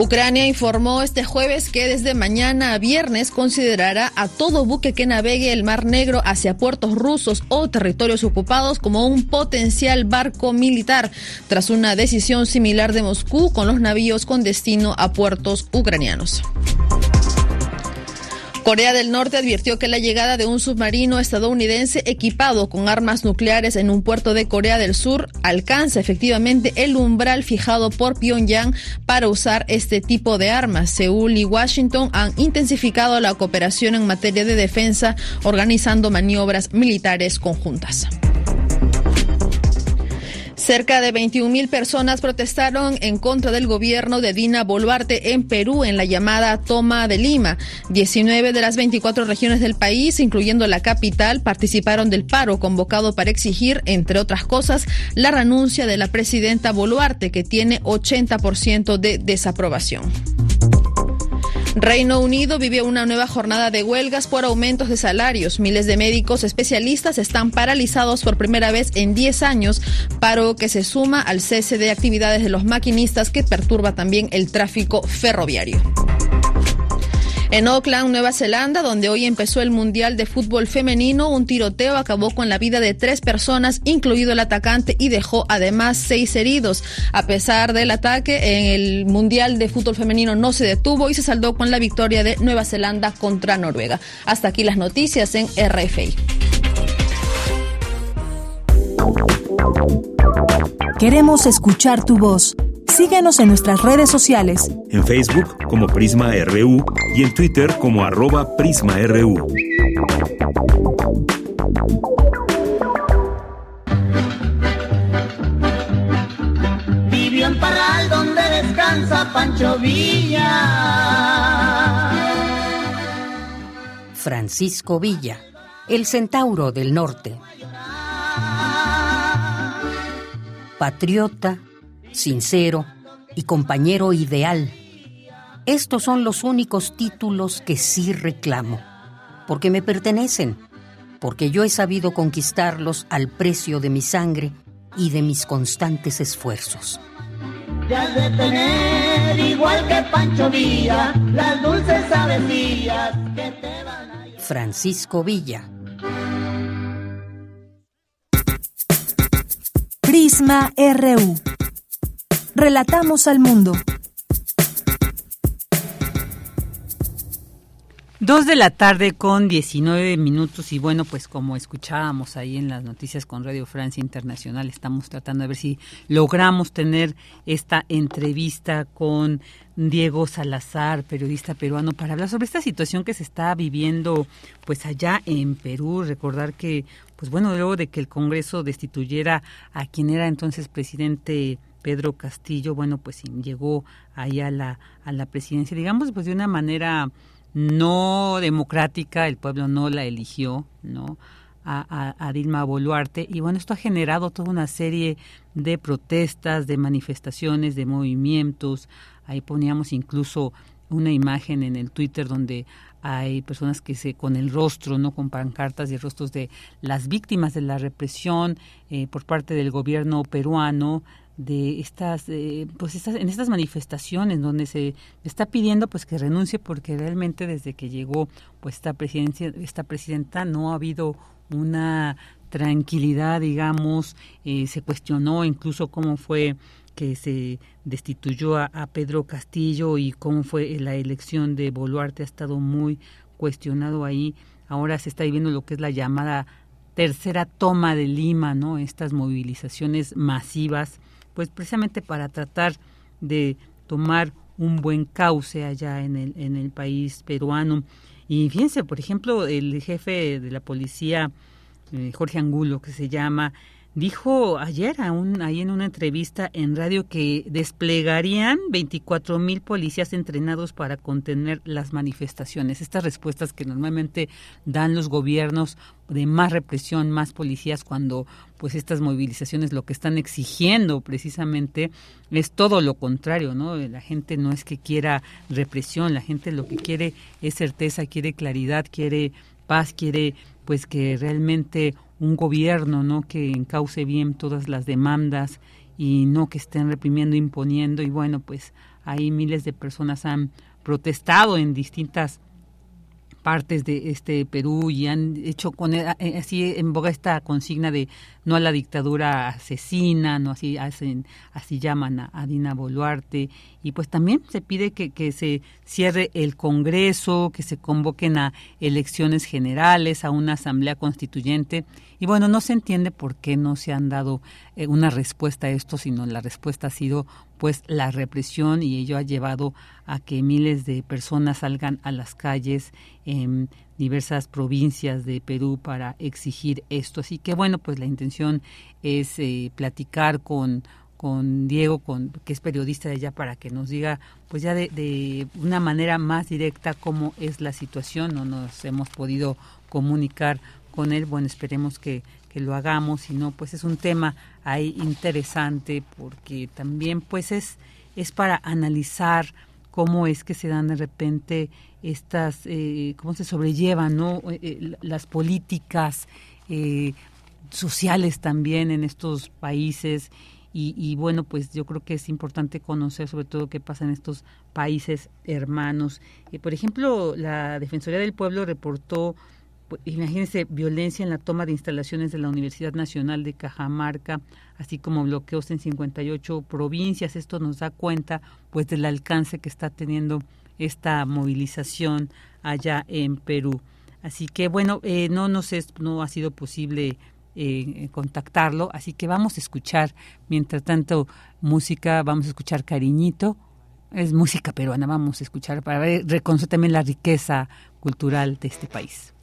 R: Ucrania informó este jueves que desde mañana a viernes considerará a todo buque que navegue el Mar Negro hacia puertos rusos o territorios ocupados como un potencial barco militar, tras una decisión similar de Moscú con los navíos con destino a puertos ucranianos. Corea del Norte advirtió que la llegada de un submarino estadounidense equipado con armas nucleares en un puerto de Corea del Sur alcanza efectivamente el umbral fijado por Pyongyang para usar este tipo de armas. Seúl y Washington han intensificado la cooperación en materia de defensa, organizando maniobras militares conjuntas. Cerca de 21 mil personas protestaron en contra del gobierno de Dina Boluarte en Perú en la llamada Toma de Lima. 19 de las 24 regiones del país, incluyendo la capital, participaron del paro convocado para exigir, entre otras cosas, la renuncia de la presidenta Boluarte, que tiene 80% de desaprobación. Reino Unido vive una nueva jornada de huelgas por aumentos de salarios. Miles de médicos especialistas están paralizados por primera vez en 10 años, paro que se suma al cese de actividades de los maquinistas que perturba también el tráfico ferroviario. En Auckland, Nueva Zelanda, donde hoy empezó el Mundial de Fútbol Femenino, un tiroteo acabó con la vida de tres personas, incluido el atacante, y dejó además seis heridos. A pesar del ataque, en el Mundial de Fútbol Femenino no se detuvo y se saldó con la victoria de Nueva Zelanda contra Noruega. Hasta aquí las noticias en RFI.
D: Queremos escuchar tu voz. Síguenos en nuestras redes sociales.
C: En Facebook como Prisma RU y en Twitter como arroba PrismaRU.
T: Vivió en Parral donde descansa Pancho Villa.
F: Francisco Villa, el centauro del norte. Patriota, sincero y compañero ideal. Estos son los únicos títulos que sí reclamo, porque me pertenecen, porque yo he sabido conquistarlos al precio de mi sangre y de mis constantes esfuerzos.
T: de tener, igual que Pancho Villa, las dulces que te van a...
F: Francisco Villa.
D: Prisma RU. Relatamos al mundo.
B: Dos de la tarde con 19 minutos y bueno, pues como escuchábamos ahí en las noticias con Radio Francia Internacional, estamos tratando de ver si logramos tener esta entrevista con Diego Salazar, periodista peruano, para hablar sobre esta situación que se está viviendo pues allá en Perú. Recordar que, pues bueno, luego de que el Congreso destituyera a quien era entonces presidente Pedro Castillo, bueno, pues llegó ahí a la, a la presidencia, digamos, pues de una manera no democrática, el pueblo no la eligió, ¿no? A, Dilma Boluarte y bueno, esto ha generado toda una serie de protestas, de manifestaciones, de movimientos. Ahí poníamos incluso una imagen en el Twitter donde hay personas que se con el rostro, no con pancartas y rostros de las víctimas de la represión eh, por parte del gobierno peruano, de estas eh, pues estas, en estas manifestaciones donde se está pidiendo pues que renuncie porque realmente desde que llegó pues esta presidencia esta presidenta no ha habido una tranquilidad digamos eh, se cuestionó incluso cómo fue que se destituyó a, Pedro Castillo y cómo fue la elección de Boluarte. Ha estado muy cuestionado ahí. Ahora se está viviendo lo que es la llamada tercera toma de Lima no estas movilizaciones masivas pues precisamente para tratar de tomar un buen cauce allá en el, en el país peruano. Y fíjense, por ejemplo, el jefe de la policía, eh, Jorge Angulo, que se llama, dijo ayer ahí en una entrevista en radio que desplegarían 24 mil policías entrenados para contener las manifestaciones. Estas respuestas que normalmente dan los gobiernos de más represión, más policías, cuando pues estas movilizaciones lo que están exigiendo precisamente es todo lo contrario, ¿no? La gente no es que quiera represión, la gente lo que quiere es certeza, quiere claridad, quiere paz, quiere pues que realmente un gobierno no que encauce bien todas las demandas y no que estén reprimiendo imponiendo. Y bueno pues ahí miles de personas han protestado en distintas partes de este Perú y han hecho con eh, así en boga esta consigna de no a la dictadura asesina, no así hacen, así llaman a, Dina Boluarte. Y pues también se pide que, que se cierre el Congreso, que se convoquen a elecciones generales, a una asamblea constituyente. Y bueno, no se entiende por qué no se han dado eh, una respuesta a esto, sino la respuesta ha sido pues la represión. Y ello ha llevado a que miles de personas salgan a las calles en diversas provincias de Perú para exigir esto. Así que bueno, pues la intención es eh, platicar con con Diego, con, que es periodista de allá, para que nos diga, pues ya de, de, una manera más directa cómo es la situación. No nos hemos podido comunicar con él. Bueno, esperemos que, que lo hagamos. Si no, pues es un tema ahí interesante porque también, pues es, es para analizar cómo es que se dan de repente estas, eh, cómo se sobrellevan ¿no? Eh, eh, las políticas sociales también en estos países. Y, bueno, pues yo creo que es importante conocer sobre todo qué pasa en estos países hermanos. por ejemplo, la Defensoría del Pueblo reportó pues, imagínense, violencia en la toma de instalaciones de la Universidad Nacional de Cajamarca, así como bloqueos en 58 provincias. Esto nos da cuenta pues del alcance que está teniendo esta movilización allá en Perú. Así que bueno, eh, no nos es, no ha sido posible eh, contactarlo, así que vamos a escuchar, mientras tanto, música, vamos a escuchar Cariñito, es música peruana, vamos a escuchar para ver, reconocer también la riqueza cultural de este país.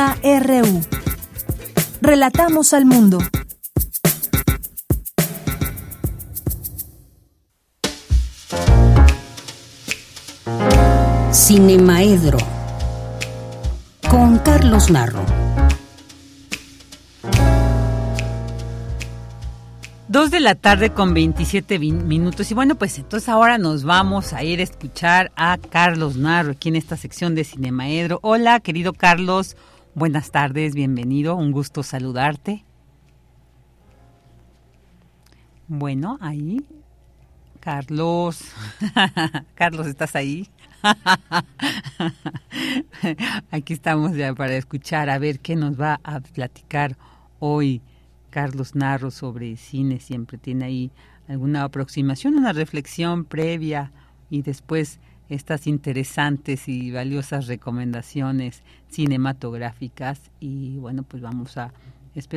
D: RU. Relatamos al mundo.
F: Cinemaedro con Carlos Narro.
B: Dos de la tarde con 27 minutos. Y bueno, pues entonces ahora nos vamos a ir a escuchar a Carlos Narro aquí en esta sección de Cinemaedro. Hola, querido Carlos. Buenas tardes, bienvenido. Un gusto saludarte. Bueno, ahí. Carlos. [laughs] Carlos, ¿estás ahí? [laughs] Aquí estamos ya para escuchar a ver qué nos va a platicar hoy Carlos Narro sobre cine. Siempre tiene ahí alguna aproximación, una reflexión previa y después estas interesantes y valiosas recomendaciones cinematográficas. Y bueno, pues vamos a...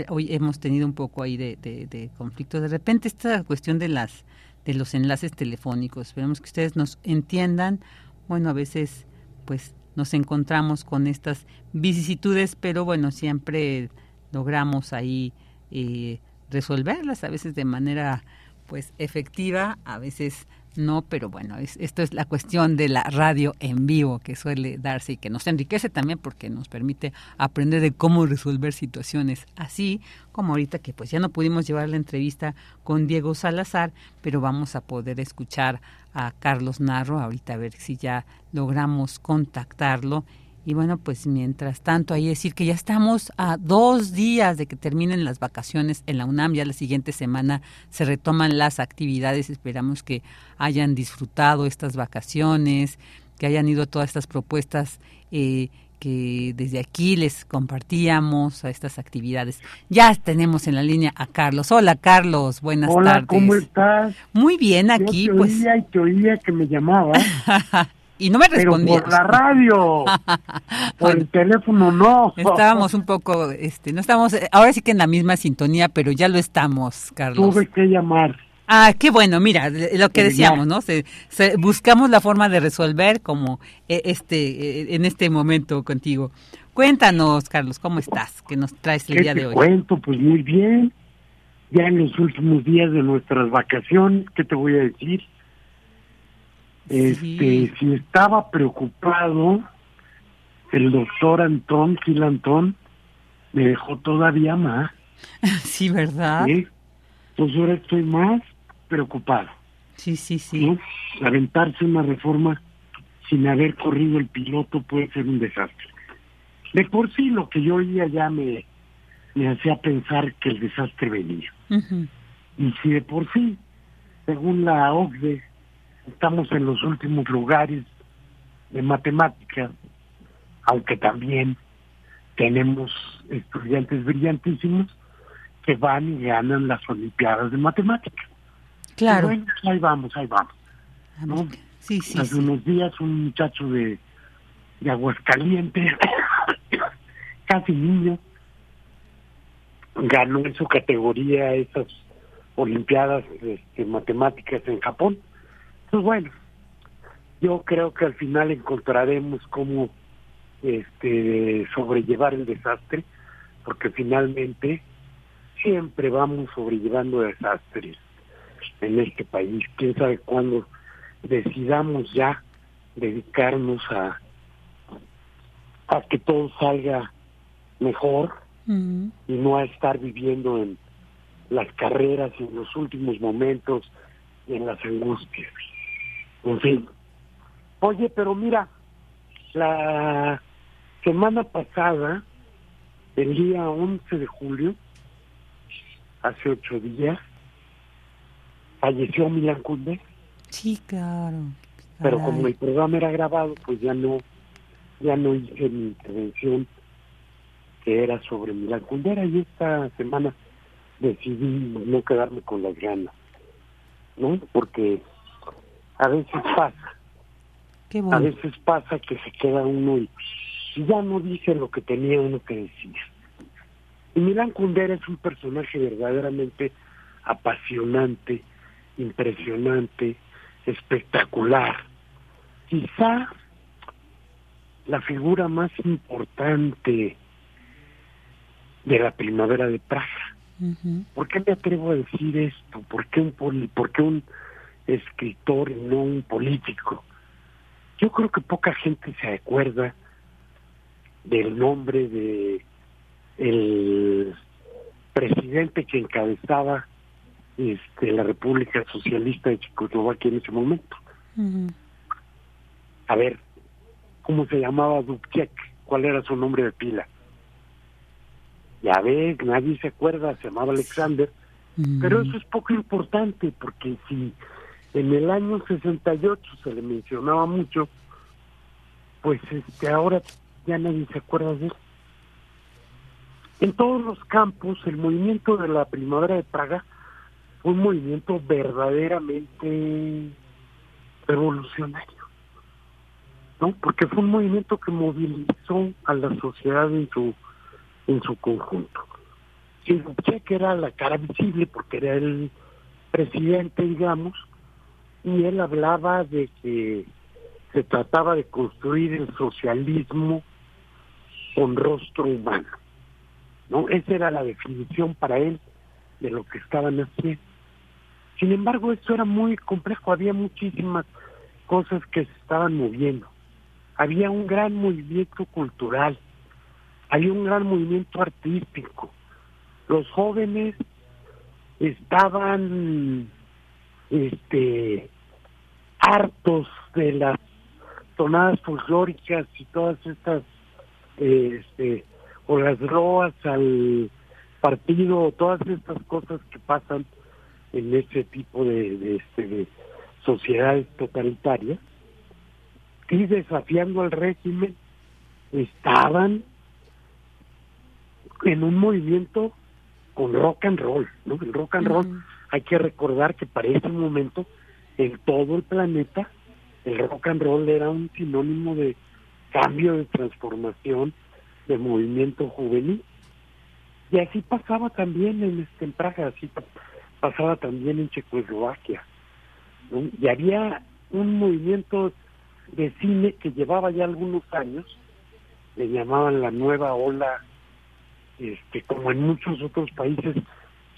B: Hoy hemos tenido un poco ahí de, de conflicto. De repente esta cuestión de las de los enlaces telefónicos. Esperemos que ustedes nos entiendan bueno, a veces pues nos encontramos con estas vicisitudes, pero bueno, siempre logramos ahí eh, resolverlas, a veces de manera pues efectiva, a veces no, pero bueno, es, esto es la cuestión de la radio en vivo que suele darse y que nos enriquece también porque nos permite aprender de cómo resolver situaciones así como ahorita que pues ya no pudimos llevar la entrevista con Diego Salazar, pero vamos a poder escuchar a Carlos Narro ahorita a ver si ya logramos contactarlo y bueno, pues mientras tanto, ahí decir que ya estamos a dos días de que terminen las vacaciones en la UNAM. Ya la siguiente semana se retoman las actividades. Esperamos que hayan disfrutado estas vacaciones, que hayan ido todas estas propuestas eh, que desde aquí les compartíamos a estas actividades. Ya tenemos en la línea a Carlos. Hola, Carlos. Buenas
U: Hola,
B: tardes.
U: ¿cómo estás?
B: Muy bien, aquí
U: Yo te
B: pues.
U: Oía y te oía que me llamaba. [laughs]
B: y no me respondías.
U: Pero por la radio, [laughs] por el teléfono no.
B: Estábamos un poco, este, no estamos, ahora sí que en la misma sintonía, pero ya lo estamos, Carlos.
U: Tuve que llamar.
B: Ah, qué bueno, mira, lo que decíamos. ¿no? Se, se- buscamos la forma de resolver como eh, este, eh, en este momento contigo. Cuéntanos, Carlos, ¿cómo estás? ¿Qué nos traes el
U: ¿Qué
B: día
U: te
B: de hoy?
U: cuento? Pues muy bien. Ya en los últimos días de nuestras vacaciones, ¿qué te voy a decir? Este, si estaba preocupado, el doctor Antón, Gil Antón, me dejó todavía más. [laughs]
B: Sí, ¿verdad?
U: ¿sí? Entonces ahora estoy más preocupado.
B: Sí, sí, sí.
U: ¿no? Aventarse una reforma sin haber corrido el piloto puede ser un desastre. De por sí lo que yo oía ya me, me hacía pensar que el desastre venía. Y si de por sí, según la OCDE, estamos en los últimos lugares de matemática, aunque también tenemos estudiantes brillantísimos que van y ganan las Olimpiadas de Matemática.
B: Claro.
U: Bueno, pues ahí vamos, ahí vamos. ¿no?
B: Sí, sí,
U: Hace
B: sí.
U: unos días un muchacho de, de Aguascalientes, [coughs] casi niño, ganó en su categoría esas Olimpiadas este, matemáticas en Japón. Pues bueno, yo creo que al final encontraremos cómo este, sobrellevar el desastre, porque finalmente siempre vamos sobrellevando desastres en este país. Quién sabe cuándo decidamos ya dedicarnos a, a que todo salga mejor y no a estar viviendo en las carreras y en los últimos momentos y en las angustias. En fin. Oye, pero mira, la semana pasada, el día 11 de julio, hace ocho días, falleció Milan Kundera.
B: Sí, claro.
U: pero
B: Caray.
U: como el programa era grabado pues ya no ya no hice mi intervención que era sobre Milán Kundera y esta semana decidí no quedarme con las ganas no porque a veces pasa.
B: Qué
U: a veces pasa que se queda uno y, y ya no dice lo que tenía uno que decir. Y Milán Kundera es un personaje verdaderamente apasionante impresionante espectacular. Quizá la figura más importante de la primavera de Praga. ¿Por qué me atrevo a decir esto? ¿Por qué un, poli, por qué un escritor y no un político? Yo creo que poca gente se acuerda del nombre de el presidente que encabezaba este, la República Socialista de Checoslovaquia en ese momento. A ver, ¿cómo se llamaba Dubček? ¿Cuál era su nombre de pila? Ya ves, nadie se acuerda, se llamaba Alexander, pero eso es poco importante porque si en el año 68 se le mencionaba mucho, pues este ahora ya nadie se acuerda de él. En todos los campos, el movimiento de la primavera de Praga fue un movimiento verdaderamente revolucionario, ¿no? Porque fue un movimiento que movilizó a la sociedad en su en su conjunto. que era la cara visible porque era el presidente, digamos, y él hablaba de que se trataba de construir el socialismo con rostro humano. ¿no? Esa era la definición para él de lo que estaban haciendo. Sin embargo, esto era muy complejo, había muchísimas cosas que se estaban moviendo. Había un gran movimiento cultural, había un gran movimiento artístico. Los jóvenes estaban este hartos de las tonadas folclóricas y todas estas este o las roas al partido, todas estas cosas que pasan en ese tipo de, de, este, de sociedades totalitarias y desafiando al régimen estaban en un movimiento con rock and roll, ¿no? El rock and roll, hay que recordar que para ese momento en todo el planeta el rock and roll era un sinónimo de cambio, de transformación, de movimiento juvenil. Y así pasaba también en, este, en Praga, así pasaba también en Checoslovaquia. Y había un movimiento de cine que llevaba ya algunos años, le llamaban la nueva ola, este, como en muchos otros países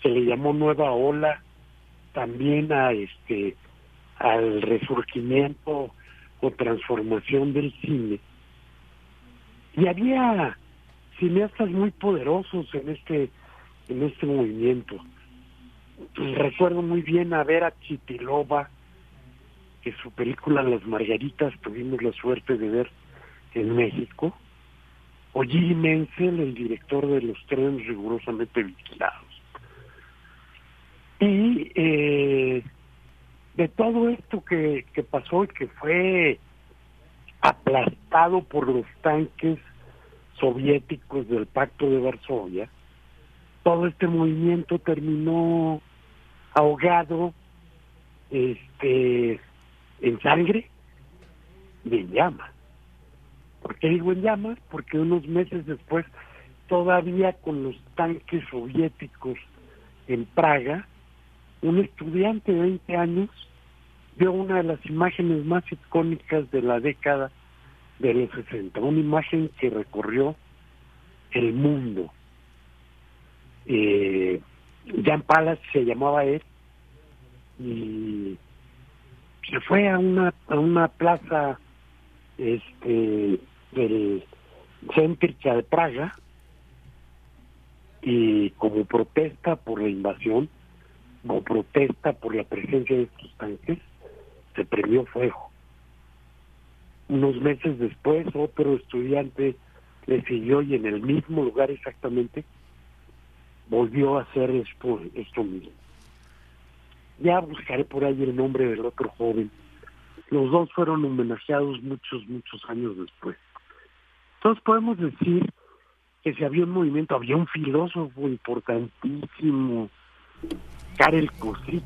U: se le llamó nueva ola también a este al resurgimiento o transformación del cine. Y había cineastas muy poderosos en este en este movimiento. Recuerdo muy bien a Vera Chitilova, que su película Las Margaritas tuvimos la suerte de ver en México, o Gilly Menzel, el director de Los trenes rigurosamente vigilados. Y eh, de todo esto que, que pasó y que fue aplastado por los tanques soviéticos del Pacto de Varsovia, todo este movimiento terminó ahogado este en sangre y en llamas. ¿Por qué digo en llamas? Porque unos meses después, todavía con los tanques soviéticos en Praga, un estudiante de 20 años vio una de las imágenes más icónicas de la década de los 60, una imagen que recorrió el mundo. Eh, Jan Palas se llamaba él y se fue a una a una plaza este del céntrica de Praga y como protesta por la invasión como protesta por la presencia de estos tanques se prendió fuego unos meses después otro estudiante le siguió y en el mismo lugar exactamente volvió a hacer esto, esto mismo ya buscaré por ahí el nombre del otro joven. Los dos fueron homenajeados muchos, muchos años después. Entonces podemos decir que si había un movimiento, había un filósofo importantísimo, Karel Kosich,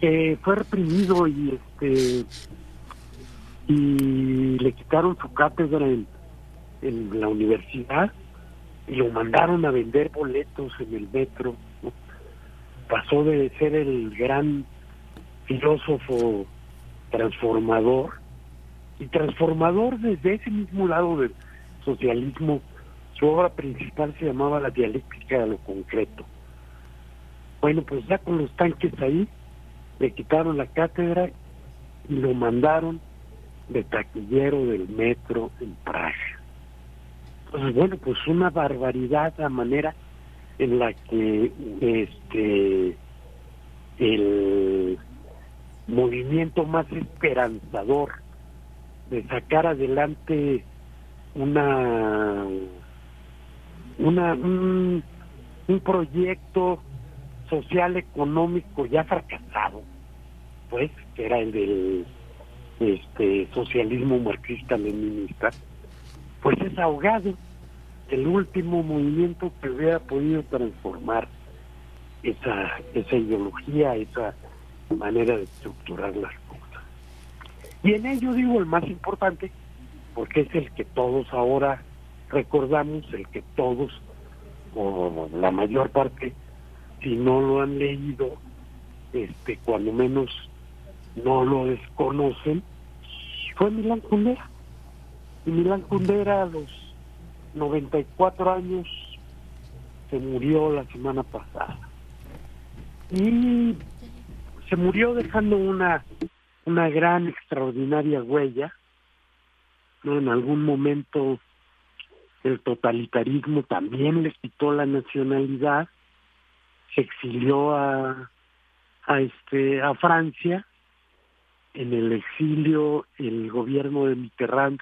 U: que fue reprimido y este y le quitaron su cátedra en la universidad y lo mandaron a vender boletos en el metro pasó de ser el gran filósofo transformador y transformador desde ese mismo lado del socialismo su obra principal se llamaba La dialéctica de lo concreto. Bueno, pues ya con los tanques ahí, le quitaron la cátedra y lo mandaron de taquillero del metro en Praga. Entonces, bueno, pues una barbaridad la manera en la que este el movimiento más esperanzador de sacar adelante una una un, un proyecto social económico ya fracasado pues que era el del este socialismo marxista leninista pues es ahogado. El último movimiento que hubiera podido transformar esa esa ideología esa manera de estructurar las cosas. Y en ello digo el más importante porque es el que todos ahora recordamos el que todos o la mayor parte si no lo han leído este cuando menos no lo desconocen fue Milán Kundera. Y Milán Kundera a los 94 años se murió la semana pasada. Y se murió dejando una una gran extraordinaria huella no en algún momento el totalitarismo también les quitó la nacionalidad se exilió a a este a Francia en el exilio el gobierno de Mitterrand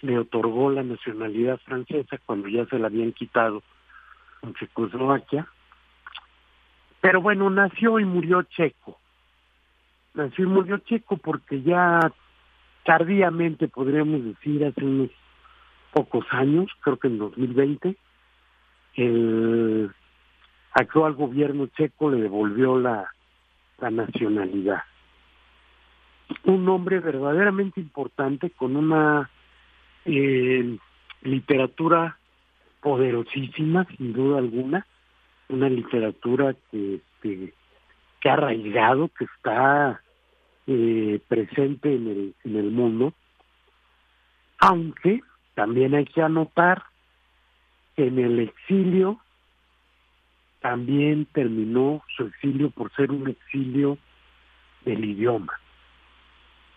U: le otorgó la nacionalidad francesa cuando ya se la habían quitado en Checoslovaquia. Pero bueno nació y murió checo. Nació y murió checo porque ya tardíamente podríamos decir hace unos pocos años creo que en 2020 el actual gobierno checo le devolvió la, la nacionalidad. Un hombre verdaderamente importante con una eh, literatura poderosísima, sin duda alguna, una literatura que, que, que ha arraigado, que está eh, presente en el, en el mundo, aunque también hay que anotar que en el exilio también terminó su exilio por ser un exilio del idioma.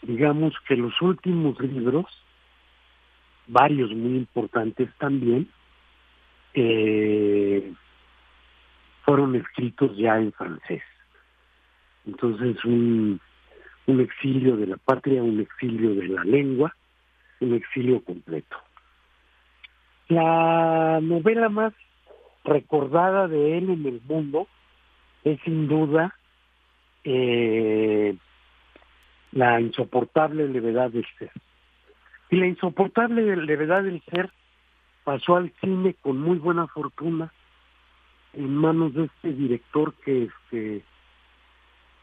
U: Digamos que los últimos libros, varios muy importantes también, eh, fueron escritos ya en francés. Entonces, un, un exilio de la patria, un exilio de la lengua, un exilio completo. La novela más recordada de él en el mundo es sin duda eh, la insoportable levedad del ser. Y la insoportable levedad del ser pasó al cine con muy buena fortuna en manos de este director que este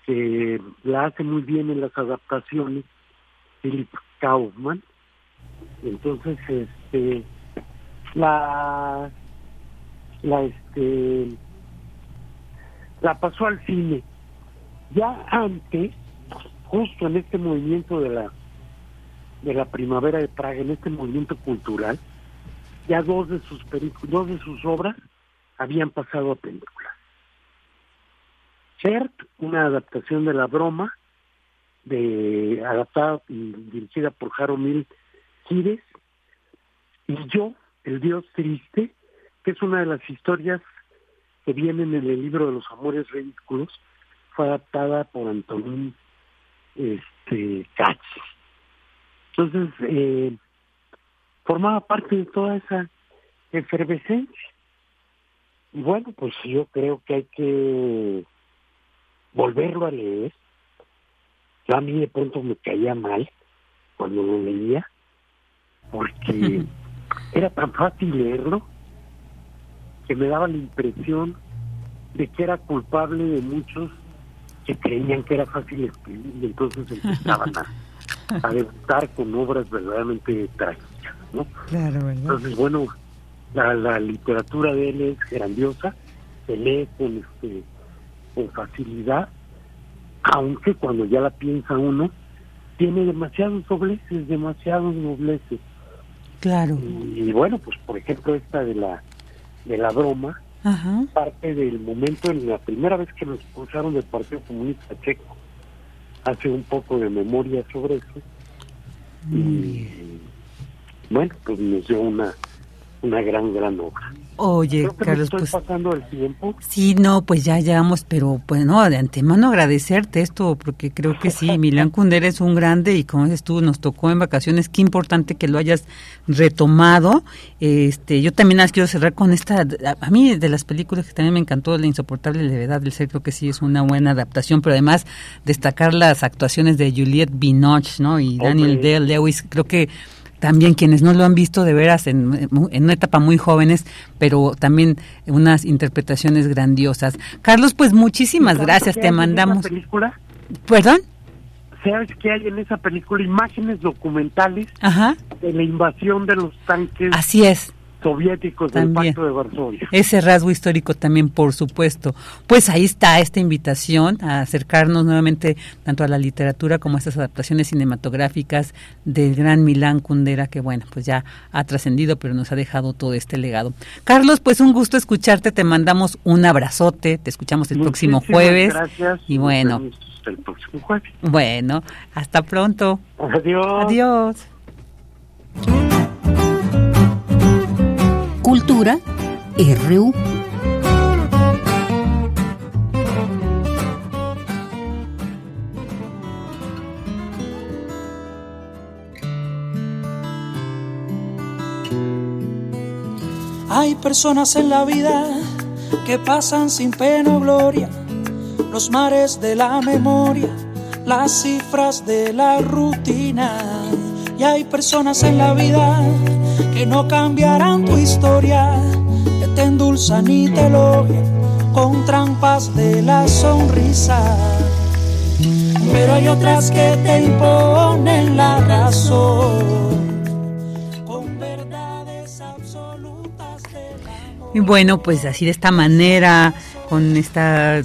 U: que la hace muy bien en las adaptaciones, Philip Kaufman. Entonces, este la la este la pasó al cine. Ya antes justo en este movimiento de la de la primavera de Praga en este movimiento cultural ya dos de sus dos de sus obras habían pasado a películas Chert una adaptación de la broma de adaptada y dirigida por Jaromil Gires y yo el dios triste que es una de las historias que vienen en el libro de los amores ridículos, fue adaptada por Antonín este, Katz. Entonces, eh, formaba parte de toda esa efervescencia. Y bueno, pues yo creo que hay que volverlo a leer. Yo a mí de pronto me caía mal cuando lo leía, porque [laughs] era tan fácil leerlo que me daba la impresión de que era culpable de muchos que creían que era fácil escribir y entonces empezaban a, a [laughs] debutar con obras verdaderamente trágicas, ¿no? Entonces, bueno, la, la literatura de él es grandiosa, se lee con, este, con facilidad, aunque cuando ya la piensa uno, tiene demasiados dobleces, demasiados dobleces.
B: Claro.
U: Y, bueno, pues por ejemplo esta de la de la broma, parte del momento en la primera vez que nos expulsaron del Partido Comunista Checo. Hace un poco de memoria sobre eso. Y bueno, pues nos dio una, una gran, gran obra.
B: Oye, Carlos,
U: estoy
B: pues
U: pasando el tiempo.
B: Sí, no, pues ya llegamos, pero pues no, de antemano agradecerte esto, porque creo que sí, [laughs] Milán Kundera es un grande y como dices tú, nos tocó en vacaciones, qué importante que lo hayas retomado. Este, yo también las quiero cerrar con esta, a mí de las películas que también me encantó, La insoportable levedad del ser, creo que sí es una buena adaptación, pero además destacar las actuaciones de Juliette Binoche, ¿no? Y Daniel Dale Lewis, creo que también quienes no lo han visto de veras en, en, una etapa muy jóvenes, pero también unas interpretaciones grandiosas. Carlos, pues muchísimas gracias, te mandamos.
U: película?
B: ¿Perdón?
U: ¿Sabes qué hay en esa película? Imágenes documentales de la invasión de los tanques.
B: Así es
U: soviéticos del Pacto de Varsovia.
B: Ese rasgo histórico también, por supuesto. Pues ahí está esta invitación a acercarnos nuevamente tanto a la literatura como a estas adaptaciones cinematográficas del gran Milán Kundera, que bueno, pues ya ha trascendido, pero nos ha dejado todo este legado. Carlos, pues un gusto escucharte, te mandamos un abrazote, te escuchamos el próximo jueves.
U: Gracias.
B: Y bueno.
U: El próximo jueves.
B: Bueno, hasta pronto.
U: Adiós.
B: Adiós.
F: Cultura.
V: Hay personas en la vida que pasan sin pena o gloria, los mares de la memoria, las cifras de la rutina. Y hay personas en la vida que no cambiarán tu historia, que te endulzan y te elogian con trampas de la sonrisa. Pero hay otras que te imponen la razón.
B: Y bueno, pues así de esta manera con esta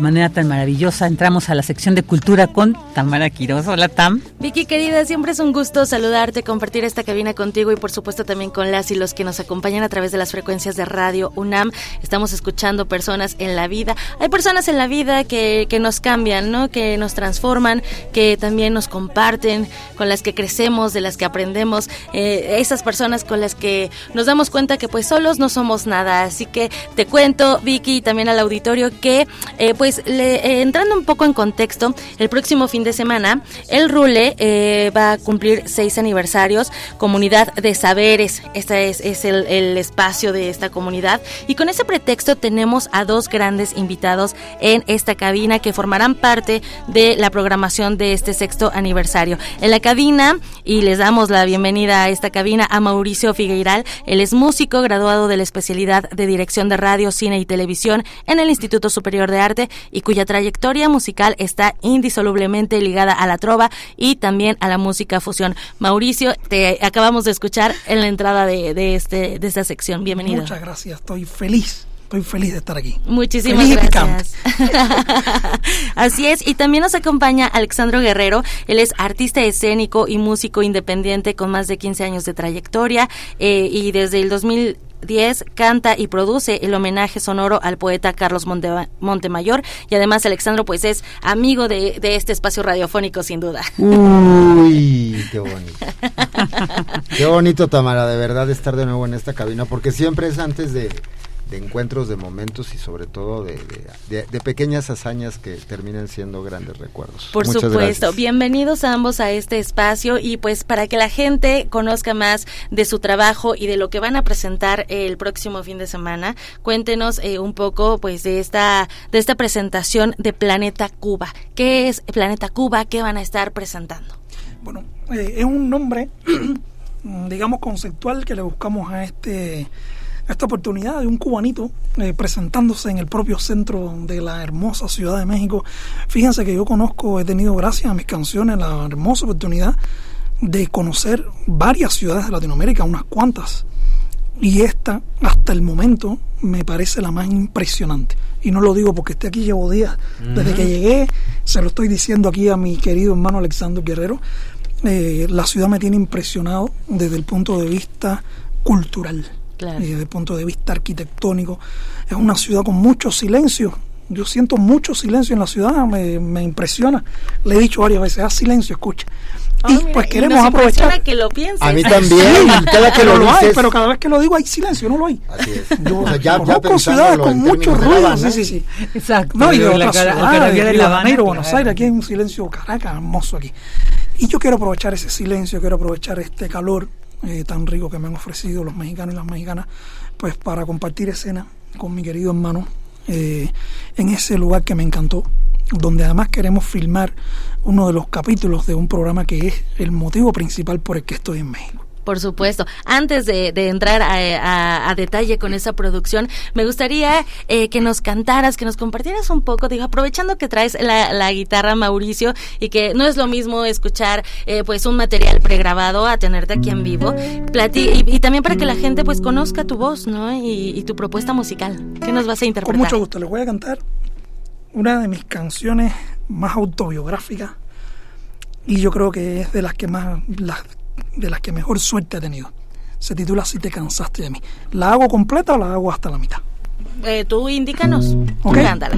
B: manera tan maravillosa. Entramos a la sección de cultura con Tamara Quiroz. Hola, Tam.
W: Vicky, querida, siempre es un gusto saludarte, compartir esta cabina contigo y por supuesto también con las y los que nos acompañan a través de las frecuencias de radio UNAM. Estamos escuchando personas en la vida. Hay personas en la vida que, que nos cambian, ¿no? Que nos transforman, que también nos comparten, con las que crecemos, de las que aprendemos. Eh, esas personas con las que nos damos cuenta que pues solos no somos nada. Así que te cuento, Vicky, y también a la auditorio que, eh, pues, le, eh, entrando un poco en contexto, el próximo fin de semana, el Rule eh, va a cumplir seis aniversarios, Comunidad de Saberes, este es, el, el, espacio de esta comunidad, y con ese pretexto tenemos a dos grandes invitados en esta cabina que formarán parte de la programación de este sexto aniversario. En la cabina, y les damos la bienvenida a esta cabina a Mauricio Figueiral, él es músico, graduado de la especialidad de Dirección de Radio, Cine y Televisión en el Instituto Superior de Arte y cuya trayectoria musical está indisolublemente ligada a la trova y también a la música fusión. Mauricio, te acabamos de escuchar en la entrada de, de este, de esta sección. Bienvenido.
X: Muchas gracias, estoy feliz. Estoy feliz de estar aquí.
W: Muchísimas gracias. [laughs] Así es, y también nos acompaña Alexandro Guerrero. Él es artista escénico y músico independiente con más de 15 años de trayectoria eh, y desde el 2000 10 canta y produce el homenaje sonoro al poeta Carlos Monte, Montemayor y además Alexandro pues es amigo de, de, este espacio radiofónico sin duda.
Y: Uy, qué [laughs] bonito. qué bonito Tamara, de verdad estar de nuevo en esta cabina porque siempre es antes de de encuentros, de momentos y sobre todo de, de, de, pequeñas hazañas que terminan siendo grandes recuerdos.
W: Por
Y: Muchas
W: supuesto,
Y: gracias.
W: bienvenidos a ambos a este espacio y pues para que la gente conozca más de su trabajo y de lo que van a presentar el próximo fin de semana, cuéntenos eh, un poco pues de esta de esta presentación de Planeta Cuba. ¿Qué es Planeta Cuba? ¿Qué van a estar presentando?
X: Bueno, eh, es un nombre [clears throat] digamos conceptual que le buscamos a este esta oportunidad de un cubanito eh, presentándose en el propio centro de la hermosa Ciudad de México. Fíjense que yo conozco, he tenido gracias a mis canciones la hermosa oportunidad de conocer varias ciudades de Latinoamérica, unas cuantas. Y esta, hasta el momento, me parece la más impresionante. Y no lo digo porque esté aquí, llevo días. Desde que llegué, se lo estoy diciendo aquí a mi querido hermano Alexander Guerrero, eh, la ciudad me tiene impresionado desde el punto de vista cultural, desde el punto de vista arquitectónico. Es una ciudad con mucho silencio. Yo siento mucho silencio en la ciudad, me, me impresiona. Le he dicho varias veces, haz silencio, escucha. y pues queremos aprovechar.
W: que lo pienses.
Y: A mí también. cada que
X: pero
Y: lo,
X: hay,
Y: dices-
X: pero cada vez que lo digo hay silencio, no lo hay.
Y: Así es.
X: Yo
Y: O sea, ya- ya
X: conozco ciudades con mucho ruido, sí, sí, sí.
B: Exacto.
X: No, y de otras ciudades,
B: carabía de
X: Río
B: La
X: de
B: Habana,
X: Janeiro, Buenos. Aires, aquí hay un silencio, Caracas, hermoso aquí. Y yo quiero aprovechar ese silencio, quiero aprovechar este calor eh, tan rico que me han ofrecido los mexicanos y las mexicanas, pues para compartir escena con mi querido hermano eh, en ese lugar que me encantó, donde además queremos filmar uno de los capítulos de un programa que es el motivo principal por el que estoy en México.
W: Por supuesto. Antes de, de entrar a, a- a detalle con esa producción, me gustaría eh, que nos cantaras, que nos compartieras un poco, digo, aprovechando que traes la, la guitarra, Mauricio, y que no es lo mismo escuchar eh, pues un material pregrabado a tenerte aquí en vivo, Plati- y, y también para que la gente pues conozca tu voz, ¿no? Y, y tu propuesta musical. ¿Qué nos vas a interpretar?
X: Con mucho gusto, les voy a cantar una de mis canciones más autobiográficas y yo creo que es de las que más las, de las que mejor suerte he tenido. Se titula Si te cansaste de mí. ¿La hago completa o la hago hasta la mitad?
W: Eh, tú indícanos.
X: Ok.
W: Cántala.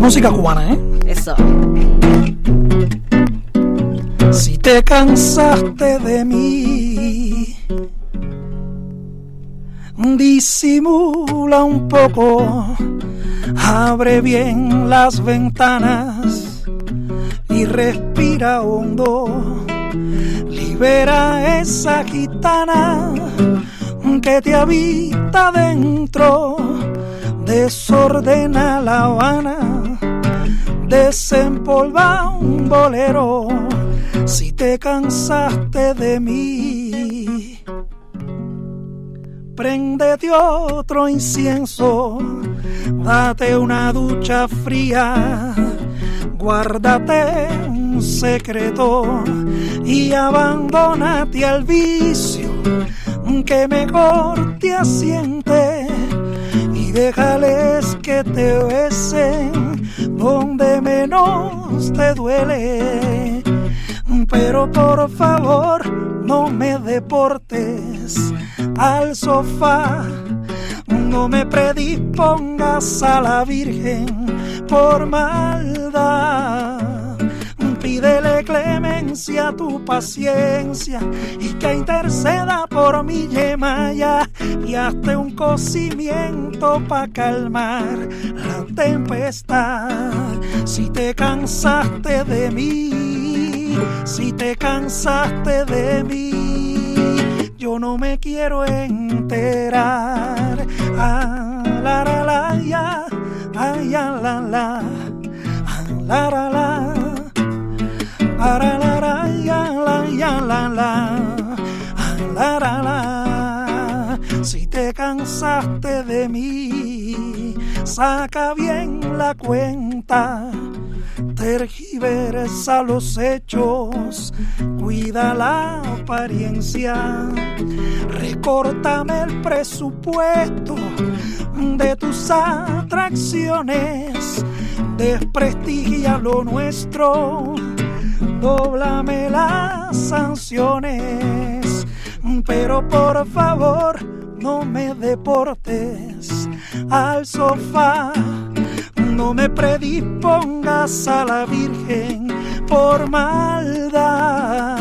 X: Música cubana, ¿eh?
W: Eso.
X: Si te cansaste de mí, disimula un poco, abre bien las ventanas y respira hondo, libera esa gitana que te habita dentro, desordena La Habana desempolva un bolero. Si te cansaste de mí. Préndete otro incienso, date una ducha fría, guárdate un secreto y abandónate al vicio que mejor te asiente y déjales que te besen donde menos te duele. Pero por favor no me deportes al sofá, no me predispongas a la Virgen por maldad. Pídele clemencia a tu paciencia y que interceda por mi yemaya y hazte un cocimiento para calmar la tempestad. Si te cansaste de mí, si te cansaste de mí, yo no me quiero enterar. Ah, ya, la, la, ah, la, la, la. Ara, la, la, ya, la, ya, la, la. Ah, la, la, la. Si te cansaste de mí, saca bien la cuenta. Tergiversa los hechos, cuida la apariencia. Recórtame el presupuesto de tus atracciones. Desprestigia lo nuestro Dóblame las sanciones, pero por favor no me deportes al sofá, no me predispongas a la Virgen por maldad.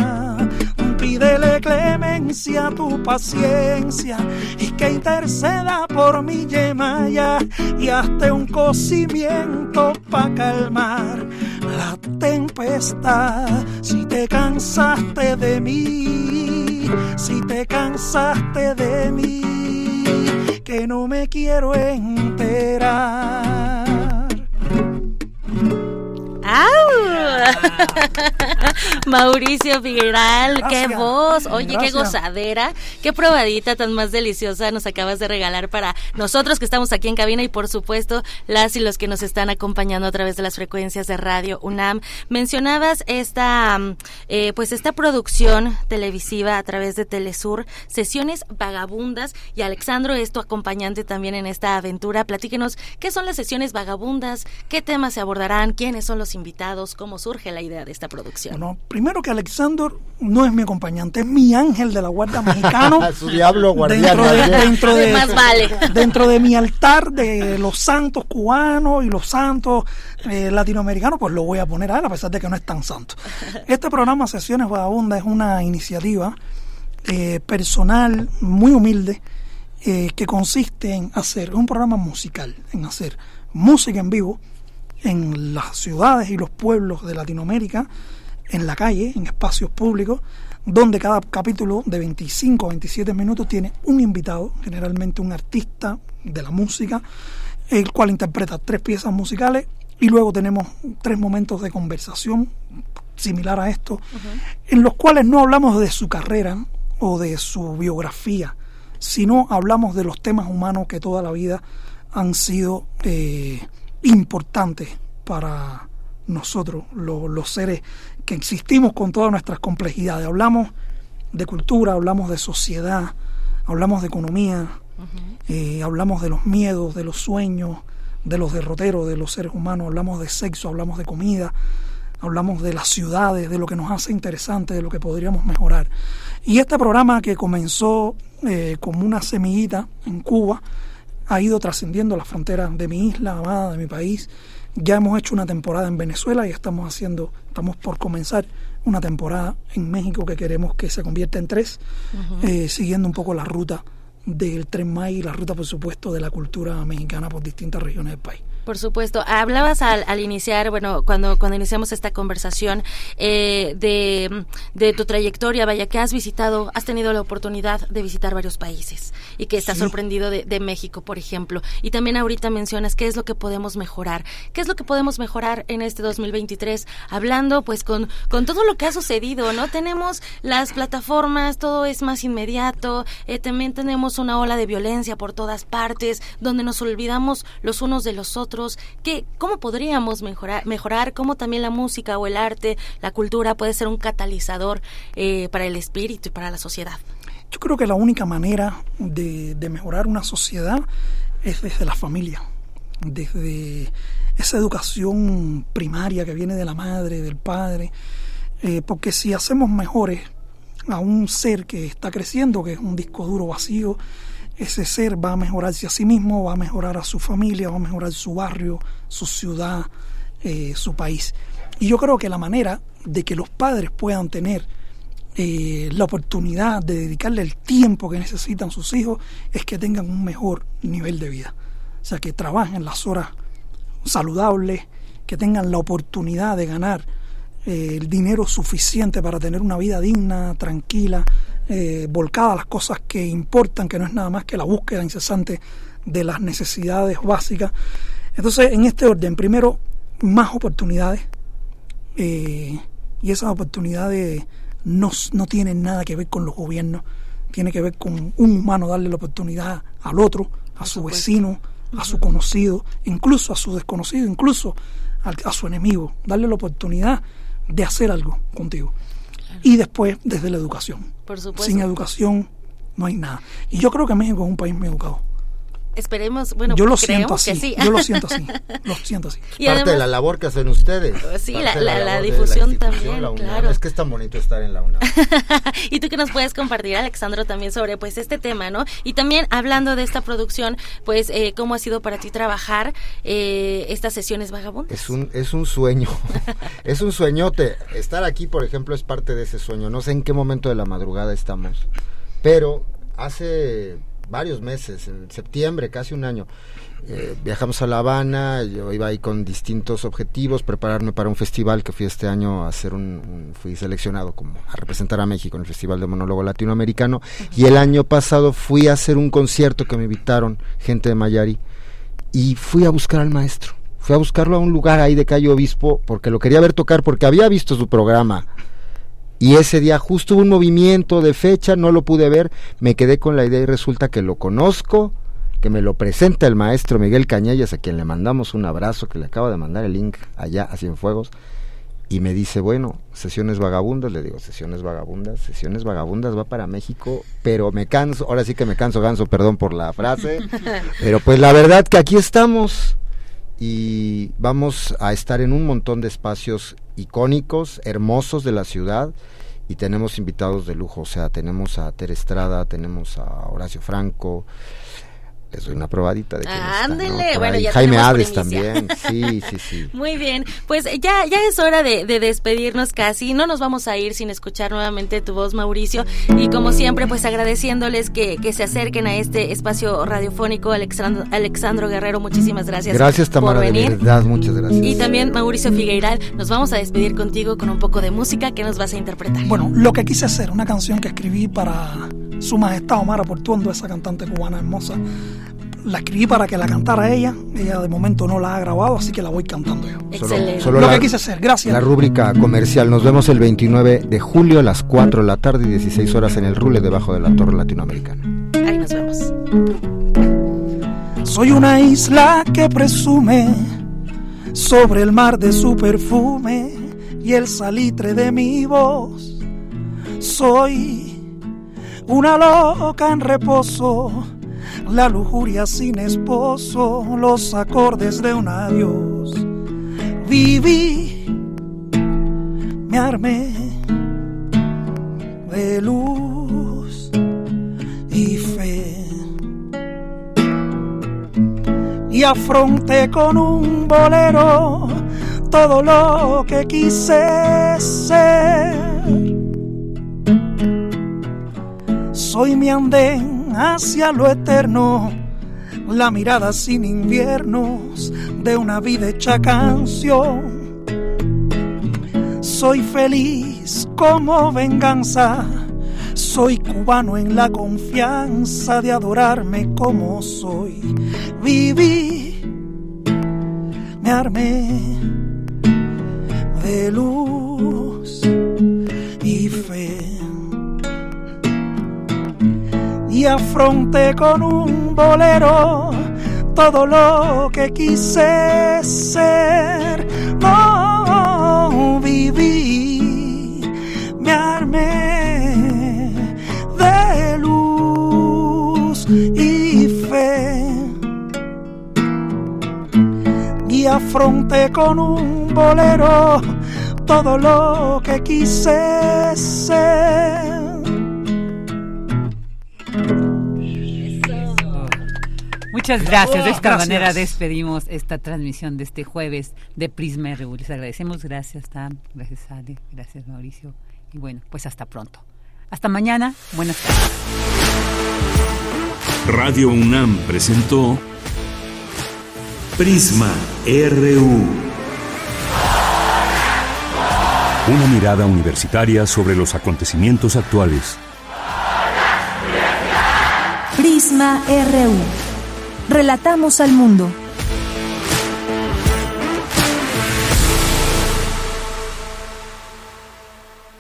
X: Pídele clemencia tu paciencia y que interceda por mi yemaya y hazte un cocimiento pa' calmar la tempestad. Si te cansaste de mí, si te cansaste de mí, que no me quiero enterar. [laughs]
W: Mauricio Figueral, qué
X: Gracias.
W: voz, oye, qué gozadera, qué probadita tan más deliciosa nos acabas de regalar para nosotros que estamos aquí en cabina y por supuesto las y los que nos están acompañando a través de las frecuencias de radio UNAM. Mencionabas esta, mm, eh, pues esta producción televisiva a través de Telesur, sesiones vagabundas y Alexandro es tu acompañante también en esta aventura. Platíquenos qué son las sesiones vagabundas, qué temas se abordarán, quiénes son los invitados, cómo surge la idea de esta producción?
X: Bueno, primero que Alexander no es mi acompañante, es mi ángel de la guardia mexicano. [laughs]
Y: Su diablo guardián.
X: Dentro de, dentro de,
W: Más vale.
X: dentro de mi altar de los santos cubanos y los santos eh, latinoamericanos, pues lo voy a poner a él, a pesar de que no es tan santo. Este programa Sesiones Vagabundas es una iniciativa eh, personal, muy humilde, eh, que consiste en hacer un programa musical, en hacer música en vivo en las ciudades y los pueblos de Latinoamérica, en la calle, en espacios públicos, donde cada capítulo de 25 a 27 minutos tiene un invitado, generalmente un artista de la música, el cual interpreta tres piezas musicales y luego tenemos tres momentos de conversación similar a esto, en los cuales no hablamos de su carrera o de su biografía, sino hablamos de los temas humanos que toda la vida han sido eh, importantes para nosotros, lo- los seres que existimos con todas nuestras complejidades. Hablamos de cultura, hablamos de sociedad, hablamos de economía, eh, hablamos de los miedos, de los sueños, de los derroteros de los seres humanos, hablamos de sexo, hablamos de comida, hablamos de las ciudades, de lo que nos hace interesante, de lo que podríamos mejorar. Y este programa que comenzó eh, como una semillita en Cuba, ha ido trascendiendo las fronteras de mi isla amada, de mi país. Ya hemos hecho una temporada en Venezuela y estamos haciendo, estamos por comenzar una temporada en México que queremos que se convierta en tres, eh, siguiendo un poco la ruta del Tren Maya y la ruta, por supuesto, de la cultura mexicana por distintas regiones del país.
W: Por supuesto. Hablabas al, al iniciar, bueno, cuando, cuando iniciamos esta conversación, eh, de, de tu trayectoria, vaya, que has visitado, has tenido la oportunidad de visitar varios países y que estás
X: Sí.
W: sorprendido de, de México, por ejemplo. Y también ahorita mencionas qué es lo que podemos mejorar. ¿Qué es lo que podemos mejorar en este 2023? Hablando, pues, con, con todo lo que ha sucedido, ¿no? Tenemos las plataformas, todo es más inmediato, eh, también tenemos una ola de violencia por todas partes, donde nos olvidamos los unos de los otros. ¿Qué, ¿Cómo podríamos mejorar, mejorar? ¿Cómo también la música o el arte, la cultura puede ser un catalizador eh, para el espíritu y para la sociedad?
X: Yo creo que la única manera de, de mejorar una sociedad es desde la familia, desde esa educación primaria que viene de la madre, del padre, eh, porque si hacemos mejores a un ser que está creciendo, que es un disco duro vacío, ese ser va a mejorarse a sí mismo, va a mejorar a su familia, va a mejorar su barrio, su ciudad, eh, su país. Y yo creo que la manera de que los padres puedan tener eh, la oportunidad de dedicarle el tiempo que necesitan sus hijos es que tengan un mejor nivel de vida. O sea, que trabajen las horas saludables, que tengan la oportunidad de ganar eh, el dinero suficiente para tener una vida digna, tranquila, eh, volcada a las cosas que importan, que no es nada más que la búsqueda incesante de las necesidades básicas. Entonces, en este orden, primero, más oportunidades. eh, y esas oportunidades no, no tienen nada que ver con los gobiernos, tiene que ver con un humano darle la oportunidad al otro, a su vecino, a su conocido, incluso a su desconocido, incluso a su enemigo, darle la oportunidad de hacer algo contigo. Y después, desde la educación.
W: Por supuesto.
X: Sin educación no hay nada. Y yo creo que México es un país muy educado.
W: Esperemos, bueno,
X: yo lo siento así,
W: que sí.
X: yo lo siento [laughs] así, lo siento así.
W: Y
Y: Parte de la labor que hacen ustedes.
W: Sí,
Y: Parte
W: la- la- la
Y: de
W: difusión también,
Y: la
W: claro.
Y: Es que es tan bonito estar en la UNAM. [laughs]
W: y tú que nos puedes compartir, Alexandro, también sobre pues este tema, ¿no? Y también hablando de esta producción, pues eh, cómo ha sido para ti trabajar eh, estas sesiones vagabundas.
Y: Es un, es un sueño, [laughs] es un sueñote. Estar aquí, por ejemplo, es parte de ese sueño. No sé en qué momento de la madrugada estamos, pero hace varios meses, en septiembre, casi un año, eh, viajamos a La Habana, yo iba ahí con distintos objetivos, prepararme para un festival que fui este año a hacer un, un- fui seleccionado como a representar a México en el Festival de Monólogo Latinoamericano y el año pasado fui a hacer un concierto que me invitaron gente de Mayari y fui a buscar al maestro. Fui a buscarlo a un lugar ahí de Cayo Obispo porque lo quería ver tocar porque había visto su programa. Y ese día justo hubo un movimiento de fecha, no lo pude ver, me quedé con la idea y resulta que lo conozco, que me lo presenta el maestro Miguel Cañellas, a quien le mandamos un abrazo, que le acaba de mandar el link allá a Cienfuegos, y me dice, bueno, sesiones vagabundas, le digo, sesiones vagabundas, sesiones vagabundas va para México, pero me canso, ahora sí que me canso ganso, perdón por la frase, [laughs] pero pues la verdad que aquí estamos y vamos a estar en un montón de espacios icónicos, hermosos de la ciudad. Y tenemos invitados de lujo, o sea, tenemos a Ter Estrada, tenemos a Horacio Franco, les doy una probadita de
W: Ándele, bueno, ya
Y: Jaime
W: Hades
Y: también, sí, sí, sí. [laughs]
W: Muy bien, pues ya, ya es hora de, despedirnos casi, no nos vamos a ir sin escuchar nuevamente tu voz, Mauricio, y como siempre, pues agradeciéndoles que, que se acerquen a este espacio radiofónico, Alexandro, Alexandro Guerrero, muchísimas gracias.
Y: Gracias, Tamara, por venir. de verdad, muchas gracias.
W: Y también Mauricio Figueiral, nos vamos a despedir contigo con un poco de música que nos vas a interpretar.
X: Bueno, lo que quise hacer, una canción que escribí para su Majestad Omar Portuondo, esa cantante cubana hermosa. La escribí para que la cantara ella. Ella de momento no la ha grabado, así que la voy cantando yo.
W: Excelente.
X: Solo, Lo que quise hacer. Gracias.
Y: La rúbrica comercial. Nos vemos el 29 de julio a las 4 de la tarde y 16 horas en el Rule debajo de la Torre Latinoamericana.
W: Ahí nos vemos.
X: Soy una isla que presume sobre el mar de su perfume y el salitre de mi voz. Soy una loca en reposo, la lujuria sin esposo, los acordes de un adiós. Viví, me armé de luz y fe. Y afronté con un bolero todo lo que quise ser soy mi andén hacia lo eterno, la mirada sin inviernos de una vida hecha canción. Soy feliz como venganza, soy cubano en la confianza de adorarme como soy. Viví, me armé de luz y afronté con un bolero todo lo que quise ser. No viví, me armé de luz y fe. Y afronté con un bolero todo lo que quise ser.
B: Muchas gracias. De esta manera despedimos esta transmisión de este jueves de Prisma RU. Les agradecemos. Gracias, Tam. Gracias, Ale. Gracias, Mauricio. Y bueno, pues hasta pronto. Hasta mañana. Buenas tardes.
C: Radio UNAM presentó Prisma RU. Una mirada universitaria sobre los acontecimientos actuales.
D: Prisma RU. Relatamos al mundo.